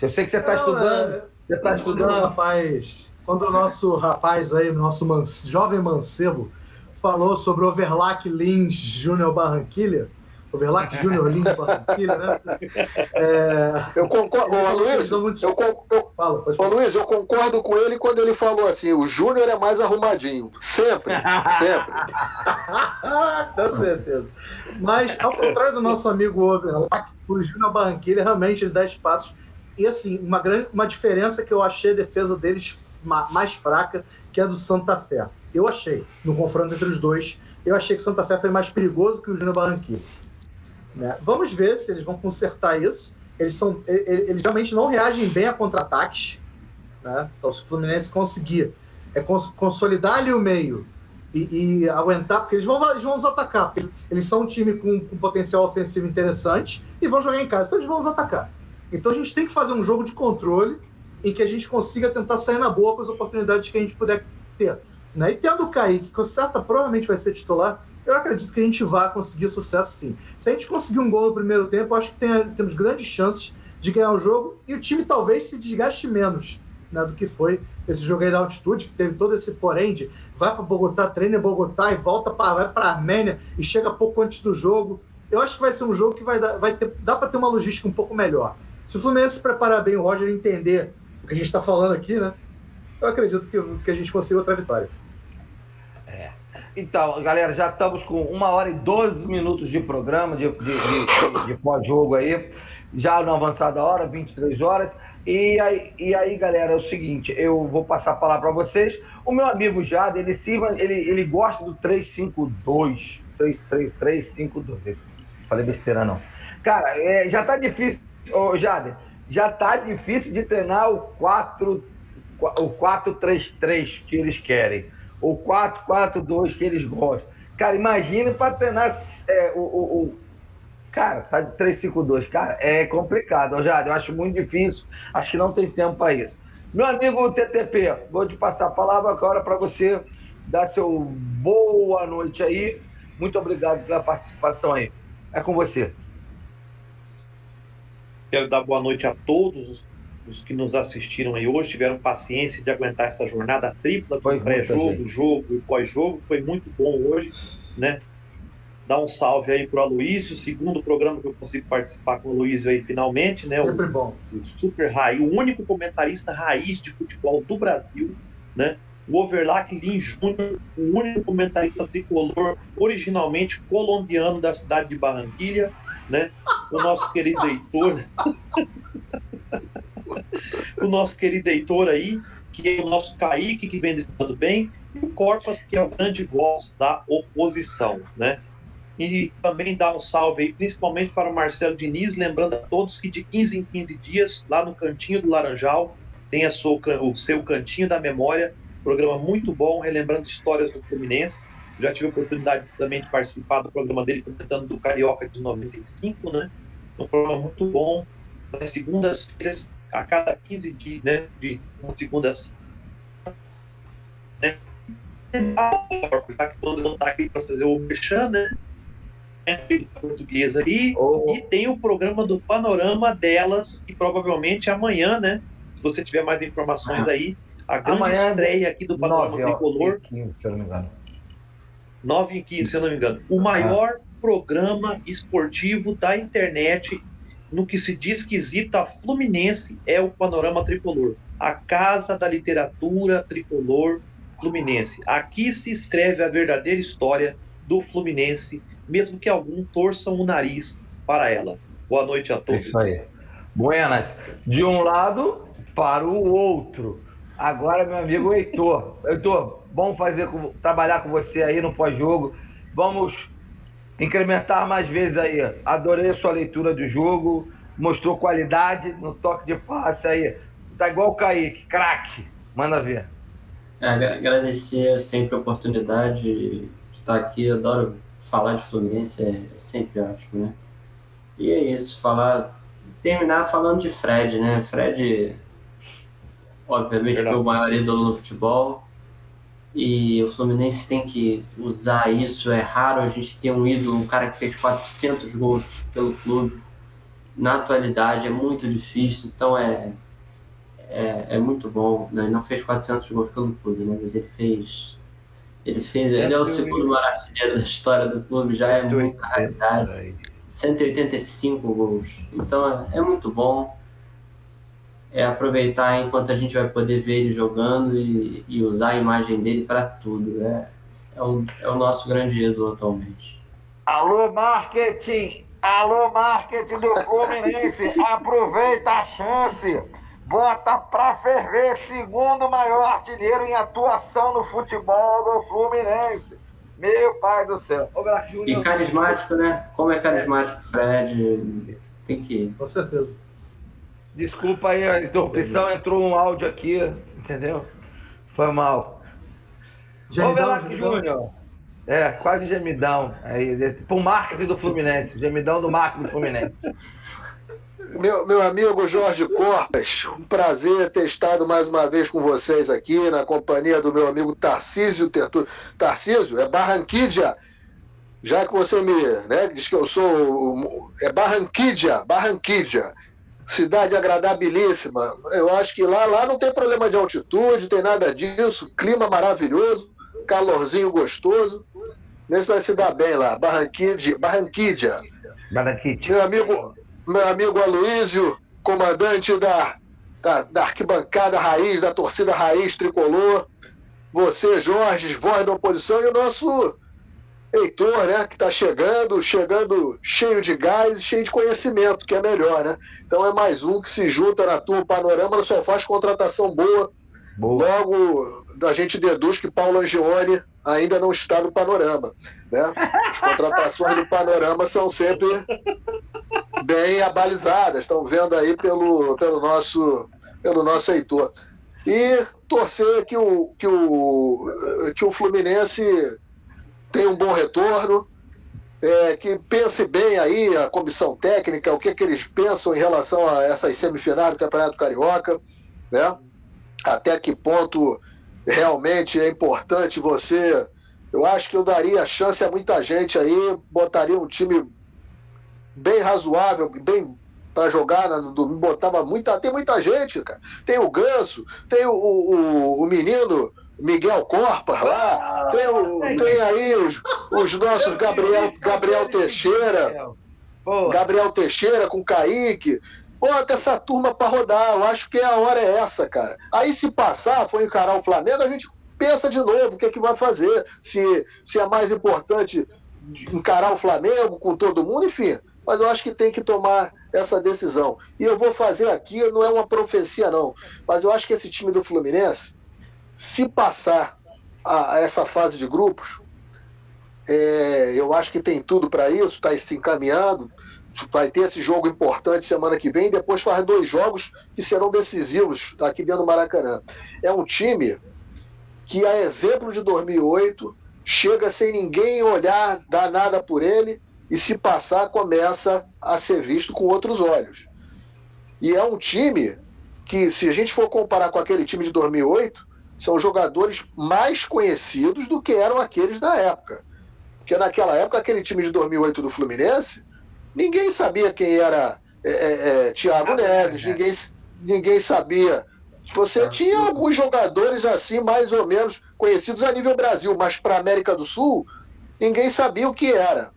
S1: Eu sei que você está estudando. É... Você está estudando.
S5: Rapaz, quando o nosso rapaz aí, nosso man... jovem mancebo, falou sobre o Overlack Lins Júnior Barranquilha, Overlack Júnior Lins Barranquilha, né?
S2: É... Eu concordo, ô, Luiz, muito... eu, eu, Fala, ô, Luiz, eu concordo com ele quando ele falou assim, o Júnior é mais arrumadinho. Sempre, sempre.
S5: com certeza. Mas, ao contrário do nosso amigo Overlack, o Júnior Barranquilha realmente ele dá espaços. E assim, uma, grande, uma diferença que eu achei a defesa deles mais fraca que a do Santa Fé. Eu achei, no confronto entre os dois, eu achei que o Santa Fé foi mais perigoso que o Júnior Barranquilla. Né? Vamos ver se eles vão consertar isso. Eles, são, eles, eles realmente não reagem bem a contra-ataques. Né? Então, se o Fluminense conseguir é cons consolidar ali o meio e, e, aguentar, porque eles vão, eles vão nos atacar. Eles são um time com, com potencial ofensivo interessante e vão jogar em casa, então eles vão nos atacar. Então a gente tem que fazer um jogo de controle em que a gente consiga tentar sair na boa com as oportunidades que a gente puder ter. Né? E tendo o Kaique, que certa provavelmente vai ser titular, eu acredito que a gente vai conseguir sucesso sim. Se a gente conseguir um gol no primeiro tempo, acho que tem, temos grandes chances de ganhar o jogo e o time talvez se desgaste menos né, do que foi esse jogo aí da altitude, que teve todo esse porém de vai para Bogotá, treina em Bogotá e volta para vai para Armênia e chega pouco antes do jogo. Eu acho que vai ser um jogo que vai dar, vai dá para ter uma logística um pouco melhor. Se o Fluminense se preparar bem, o Roger entender o que a gente está falando aqui, né? Eu acredito que, que a gente consiga outra vitória.
S1: Então, galera, já estamos com uma hora e 12 minutos de programa, de, de, de, de pós-jogo aí. Já na avançada hora, 23 horas. E aí, e aí, galera, é o seguinte, eu vou passar a palavra para vocês. O meu amigo Jade, ele, ele, ele gosta do 352. 33352. Falei besteira, não. Cara, é, já tá difícil. Ô, já tá difícil de treinar o 4 o 4-3-3 que eles querem, o 4-4-2 que eles gostam. Cara, imagine para treinar é, o, o, o, Cara, tá de 3-5-2. Cara, é complicado, Jade. Eu acho muito difícil. Acho que não tem tempo para isso. Meu amigo TTP, vou te passar a palavra agora para você dar seu boa noite aí. Muito obrigado pela participação aí. É com você.
S3: Quero dar boa noite a todos os, que nos assistiram aí hoje, tiveram paciência de aguentar essa jornada tripla do pré-jogo, jogo e pós-jogo. Foi muito bom hoje, né? Dar um salve aí para o Aloysio, segundo programa que eu consigo participar com o Aloysio aí finalmente, né?
S5: Sempre o, bom.
S3: O super raiz, o único comentarista raiz de futebol do Brasil, né? O Overlack Lin Júnior, o único comentarista tricolor originalmente colombiano da cidade de Barranquilha, né? O nosso querido Heitor. o nosso querido Heitor aí, que é o nosso Kaique, que vem dando bem, e o Corpas, que é o grande voz da oposição, né? E também dar um salve aí, principalmente para o Marcelo Diniz, lembrando a todos que de 15 em 15 dias, lá no Cantinho do Laranjal, tem sua, o seu Cantinho da Memória, programa muito bom, relembrando histórias do Fluminense. Já tive a oportunidade também de participar do programa dele, comentando do Carioca de 95, né? Um programa muito bom. Nas segundas-feiras, a cada 15 dias, né? De segundas. Né? Já que quando não está aqui para fazer o mexer, né? portuguesa aí, oh. e tem o programa do Panorama delas, que provavelmente amanhã, né? Se você tiver mais informações ah. aí, a grande amanhã, estreia aqui do Panorama 9, Tricolor. 15, se eu não me engano. 9 e 15, se eu não me engano. O maior ah. programa esportivo da internet no que se diz quesito a Fluminense é o Panorama Tricolor. A casa da literatura tricolor fluminense. Aqui se escreve a verdadeira história do Fluminense mesmo que algum torçam o nariz para ela. Boa noite a todos.
S1: Isso aí. Buenas. De um lado para o outro. Agora, meu amigo Heitor. Heitor, bom fazer trabalhar com você aí no pós-jogo. Vamos incrementar mais vezes aí. Adorei a sua leitura do jogo. Mostrou qualidade no toque de passe aí. Tá igual o Kaique, craque. Manda ver.
S4: É, agradecer sempre a oportunidade de estar aqui. Adoro falar de Fluminense é sempre ótimo, né? E é isso, falar. Terminar falando de Fred, né? Fred, obviamente, foi o maior ídolo no futebol. E o Fluminense tem que usar isso. É raro a gente ter um ídolo, um cara que fez 400 gols pelo clube. Na atualidade é muito difícil, então é, é, é muito bom. Né? Não fez 400 gols pelo clube, né? mas ele fez ele fez, ele é o segundo maior artilheiro da história do clube, já é muita raridade. 185 gols. Então é, é muito bom. É aproveitar enquanto a gente vai poder ver ele jogando e, e usar a imagem dele para tudo. É, é, o, é o nosso grande ídolo atualmente.
S1: Alô, marketing! Alô, marketing do Fluminense! Aproveita a chance! bota pra ferver segundo maior artilheiro em atuação no futebol do Fluminense. Meu pai do céu.
S4: e carismático, né? Como é carismático o Fred. Tem que ir.
S5: Com certeza.
S1: Desculpa aí a interrupção, entrou um áudio aqui, entendeu? Foi mal. Gemidão, Júnior. É, quase gemidão. Aí, pro marketing do Fluminense. Gemidão do marketing do Fluminense.
S2: Meu, meu amigo Jorge Corpas, um prazer ter estado mais uma vez com vocês aqui, na companhia do meu amigo Tarcísio Tertu... Tarcísio, é Barranquilla. Já que você me né, diz que eu sou. É Barranquilla, Barranquilla. Cidade agradabilíssima. Eu acho que lá, lá não tem problema de altitude, tem nada disso. Clima maravilhoso, calorzinho gostoso. Nesse vai se dar bem lá. Barranquilla. Barranquilla.
S1: Barranquilla.
S2: Meu amigo, meu amigo Aloísio, comandante da, da, da, arquibancada raiz, da torcida raiz tricolor, você, Jorge, voz da oposição, e o nosso Heitor, né, que está chegando, chegando cheio de gás e cheio de conhecimento, que é melhor, né? Então é mais um que se junta na turma Panorama, só faz contratação boa. boa. Logo, a gente deduz que Paulo Angione ainda não está no panorama. Né? As contratações do panorama são sempre bem abalizadas, estão vendo aí pelo, pelo, nosso, pelo nosso Heitor. E torcer que o, que, o, que o Fluminense tenha um bom retorno, é, que pense bem aí a comissão técnica, o que, que eles pensam em relação a essas semifinais do Campeonato Carioca, né? até que ponto realmente é importante você. Eu acho que eu daria chance a muita gente aí, botaria um time bem razoável, bem para jogar no domingo, botava muita. Tem muita gente, cara. Tem o Ganso, tem o, o, o menino Miguel Corpas lá, tem, tem aí os, os nossos Gabriel, Gabriel Teixeira. Gabriel Teixeira com Kaique. Bota essa turma para rodar. Eu acho que a hora é essa, cara. Aí se passar, for encarar o Flamengo, a gente pensa de novo o que, é que vai fazer. Se, se é mais importante encarar o Flamengo com todo mundo, enfim. Mas eu acho que tem que tomar essa decisão. E eu vou fazer aqui, não é uma profecia, não. Mas eu acho que esse time do Fluminense, se passar a, a essa fase de grupos, é, eu acho que tem tudo para isso, está se encaminhando vai ter esse jogo importante semana que vem, depois faz dois jogos que serão decisivos aqui dentro do Maracanã. É um time que, a exemplo de 2008, chega sem ninguém olhar, dar nada por ele, e se passar, começa a ser visto com outros olhos. E é um time que, se a gente for comparar com aquele time de 2008, são jogadores mais conhecidos do que eram aqueles da época. Porque naquela época, aquele time de 2008 do Fluminense, ninguém sabia quem era é, é, é Thiago Neves, ninguém, ninguém sabia. Você tinha alguns jogadores assim, mais ou menos conhecidos a nível Brasil, mas para América do Sul, ninguém sabia o que era.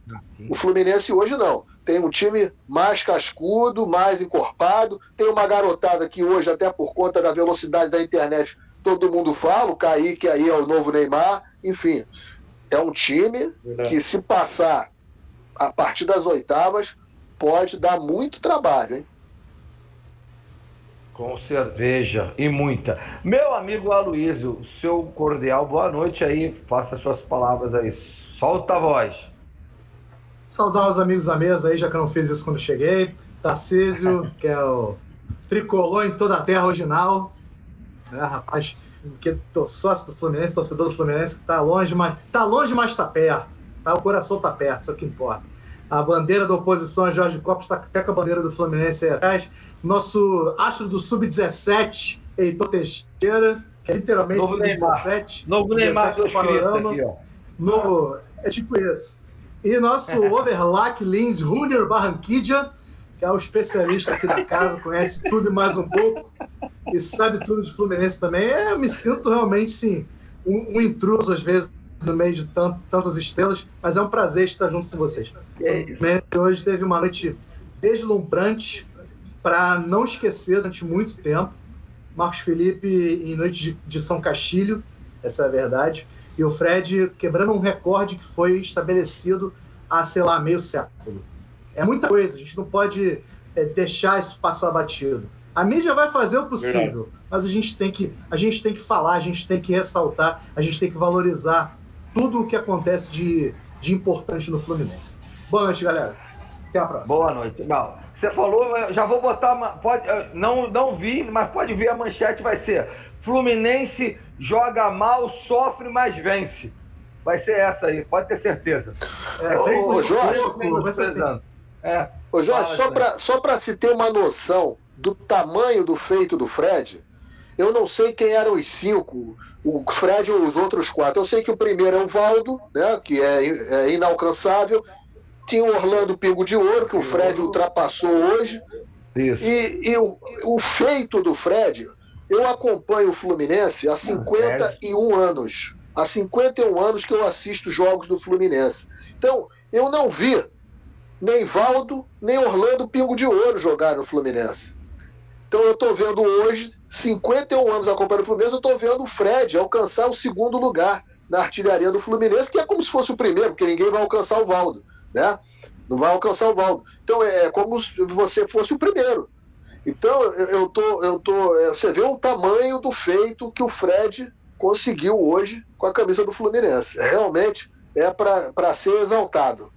S2: O Fluminense hoje não. Tem um time mais cascudo, mais encorpado. Tem uma garotada que hoje, até por conta da velocidade da internet, todo mundo fala. O Kaique aí é o novo Neymar. Enfim, é um time que, se passar a partir das oitavas, pode dar muito trabalho, hein?
S1: Com cerveja e muita. Meu amigo Aloysio, seu cordial boa noite aí. Faça suas palavras aí. Solta a voz.
S5: Saudar os amigos da mesa aí, já que eu não fiz isso quando cheguei. Tarcísio, que é o tricolor em toda a terra original. É, rapaz, que tô sócio do Fluminense, torcedor do Fluminense, que tá longe, mas tá longe, mas tá perto. Tá? O coração tá perto, isso é o que importa. A bandeira da oposição, Jorge Copos, está até com a bandeira do Fluminense aí atrás. Nosso astro do Sub-17, Heitor Teixeira, que é literalmente
S1: Sub-17. Novo Neymar, Novo Neymar aqui, ó.
S5: Novo, é tipo isso. E nosso Overlack Lins Junior Barranquilla, que é o especialista aqui da casa, conhece tudo e mais um pouco, e sabe tudo de Fluminense também. É, eu me sinto realmente, sim, um, um intruso às vezes no meio de tanto, tantas estrelas, mas é um prazer estar junto com vocês. É Hoje teve uma noite deslumbrante para não esquecer durante muito tempo. Marcos Felipe em noite de, de São Castilho, essa é a verdade, e o Fred quebrando um recorde que foi estabelecido há, sei lá, meio século. É muita coisa, a gente não pode é, deixar isso passar batido. A mídia vai fazer o possível, Verdade. mas a gente tem que a gente tem que falar, a gente tem que ressaltar, a gente tem que valorizar tudo o que acontece de, de importante no Fluminense. Boa noite, galera. Até a próxima.
S1: Boa noite. Não, você falou, já vou botar. Pode, não, não vi, mas pode ver a manchete, vai ser Fluminense joga mal, sofre, mas vence. Vai ser essa aí, pode ter certeza.
S2: É, ô, ô, Jorge, vai ser assim. É. Ô, Jorge, só para só se ter uma noção do tamanho do feito do Fred, eu não sei quem eram os cinco o Fred e os outros quatro. Eu sei que o primeiro é o Valdo, né, que é, é inalcançável. Tinha o Orlando Pingo de Ouro, que o Fred ultrapassou hoje. Isso. E, e o, o feito do Fred, eu acompanho o Fluminense há 51 anos. Há 51 anos que eu assisto jogos do Fluminense. Então, eu não vi nem Valdo, nem Orlando Pingo de Ouro jogar no Fluminense. Então eu estou vendo hoje, 51 anos acompanhando o Fluminense, eu estou vendo o Fred alcançar o segundo lugar na artilharia do Fluminense, que é como se fosse o primeiro, porque ninguém vai alcançar o Valdo, né? Não vai alcançar o Valdo. Então é como se você fosse o primeiro. Então eu tô, eu tô, é, você vê o tamanho do feito que o Fred conseguiu hoje com a camisa do Fluminense. Realmente é para ser exaltado.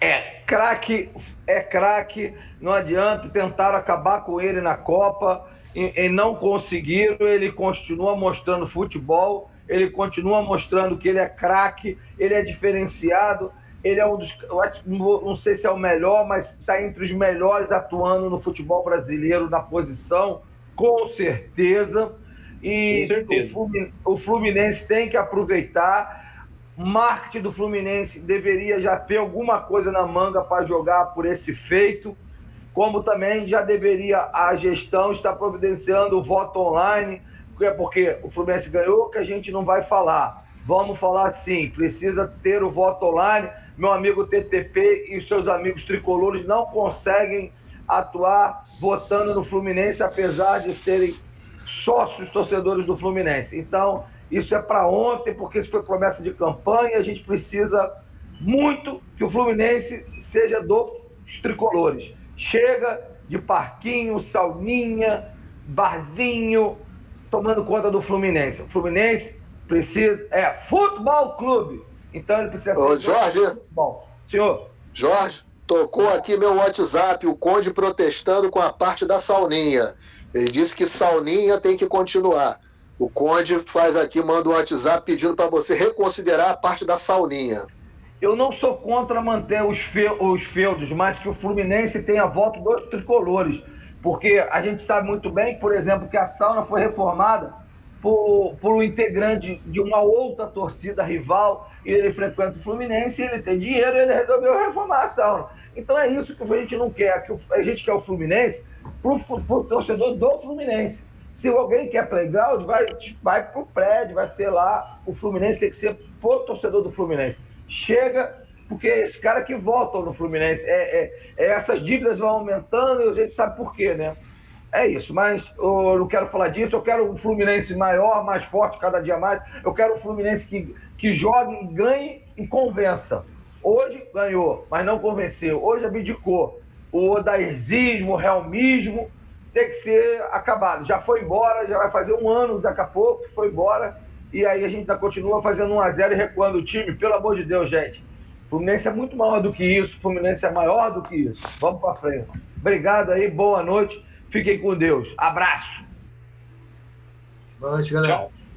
S1: É craque, é craque não adianta, tentaram acabar com ele na Copa e, e não conseguiram. Ele continua mostrando futebol, ele continua mostrando que ele é craque, ele é diferenciado. Ele é um dos. Não sei se é o melhor, mas está entre os melhores atuando no futebol brasileiro na posição, com certeza. E com certeza. o Fluminense tem que aproveitar marketing do Fluminense deveria já ter alguma coisa na manga para jogar por esse feito como também já deveria a gestão estar providenciando o voto online, é porque o Fluminense ganhou, que a gente não vai falar. Vamos falar sim, precisa ter o voto online. Meu amigo TTP e seus amigos tricolores não conseguem atuar votando no Fluminense, apesar de serem sócios torcedores do Fluminense. Então, isso é para ontem, porque isso foi promessa de campanha. A gente precisa muito que o Fluminense seja dos tricolores. Chega de parquinho, sauninha, barzinho, tomando conta do Fluminense. O Fluminense precisa. É futebol clube. Então ele precisa.
S2: Ô, Jorge. Bom, senhor. Jorge, tocou aqui meu WhatsApp, o Conde protestando com a parte da sauninha. Ele disse que sauninha tem que continuar. O Conde faz aqui, manda um WhatsApp pedindo para você reconsiderar a parte da sauninha.
S1: Eu não sou contra manter os, fe os feudos, mas que o Fluminense tenha voto dos tricolores. Porque a gente sabe muito bem, por exemplo, que a sauna foi reformada por, por um integrante de uma outra torcida rival, e ele frequenta o Fluminense, ele tem dinheiro, ele resolveu reformar a ação. Então é isso que a gente não quer, que a gente quer o Fluminense para o torcedor do Fluminense. Se alguém quer playground, vai, vai para o prédio, vai ser lá. O Fluminense tem que ser pro torcedor do Fluminense. Chega, porque é esse cara que volta no Fluminense. É, é, é, essas dívidas vão aumentando e a gente sabe por quê, né? É isso, mas eu não quero falar disso. Eu quero um Fluminense maior, mais forte cada dia mais. Eu quero um Fluminense que, que jogue, ganhe e convença. Hoje ganhou, mas não convenceu. Hoje abdicou. O odaizismo, o realmismo tem que ser acabado. Já foi embora, já vai fazer um ano daqui a pouco que foi embora. E aí a gente ainda continua fazendo 1x0 e recuando o time. Pelo amor de Deus, gente. Fluminense é muito maior do que isso. Fluminense é maior do que isso. Vamos para frente. Obrigado aí, boa noite. Fiquem com Deus. Abraço.
S5: Boa noite, galera. Tchau.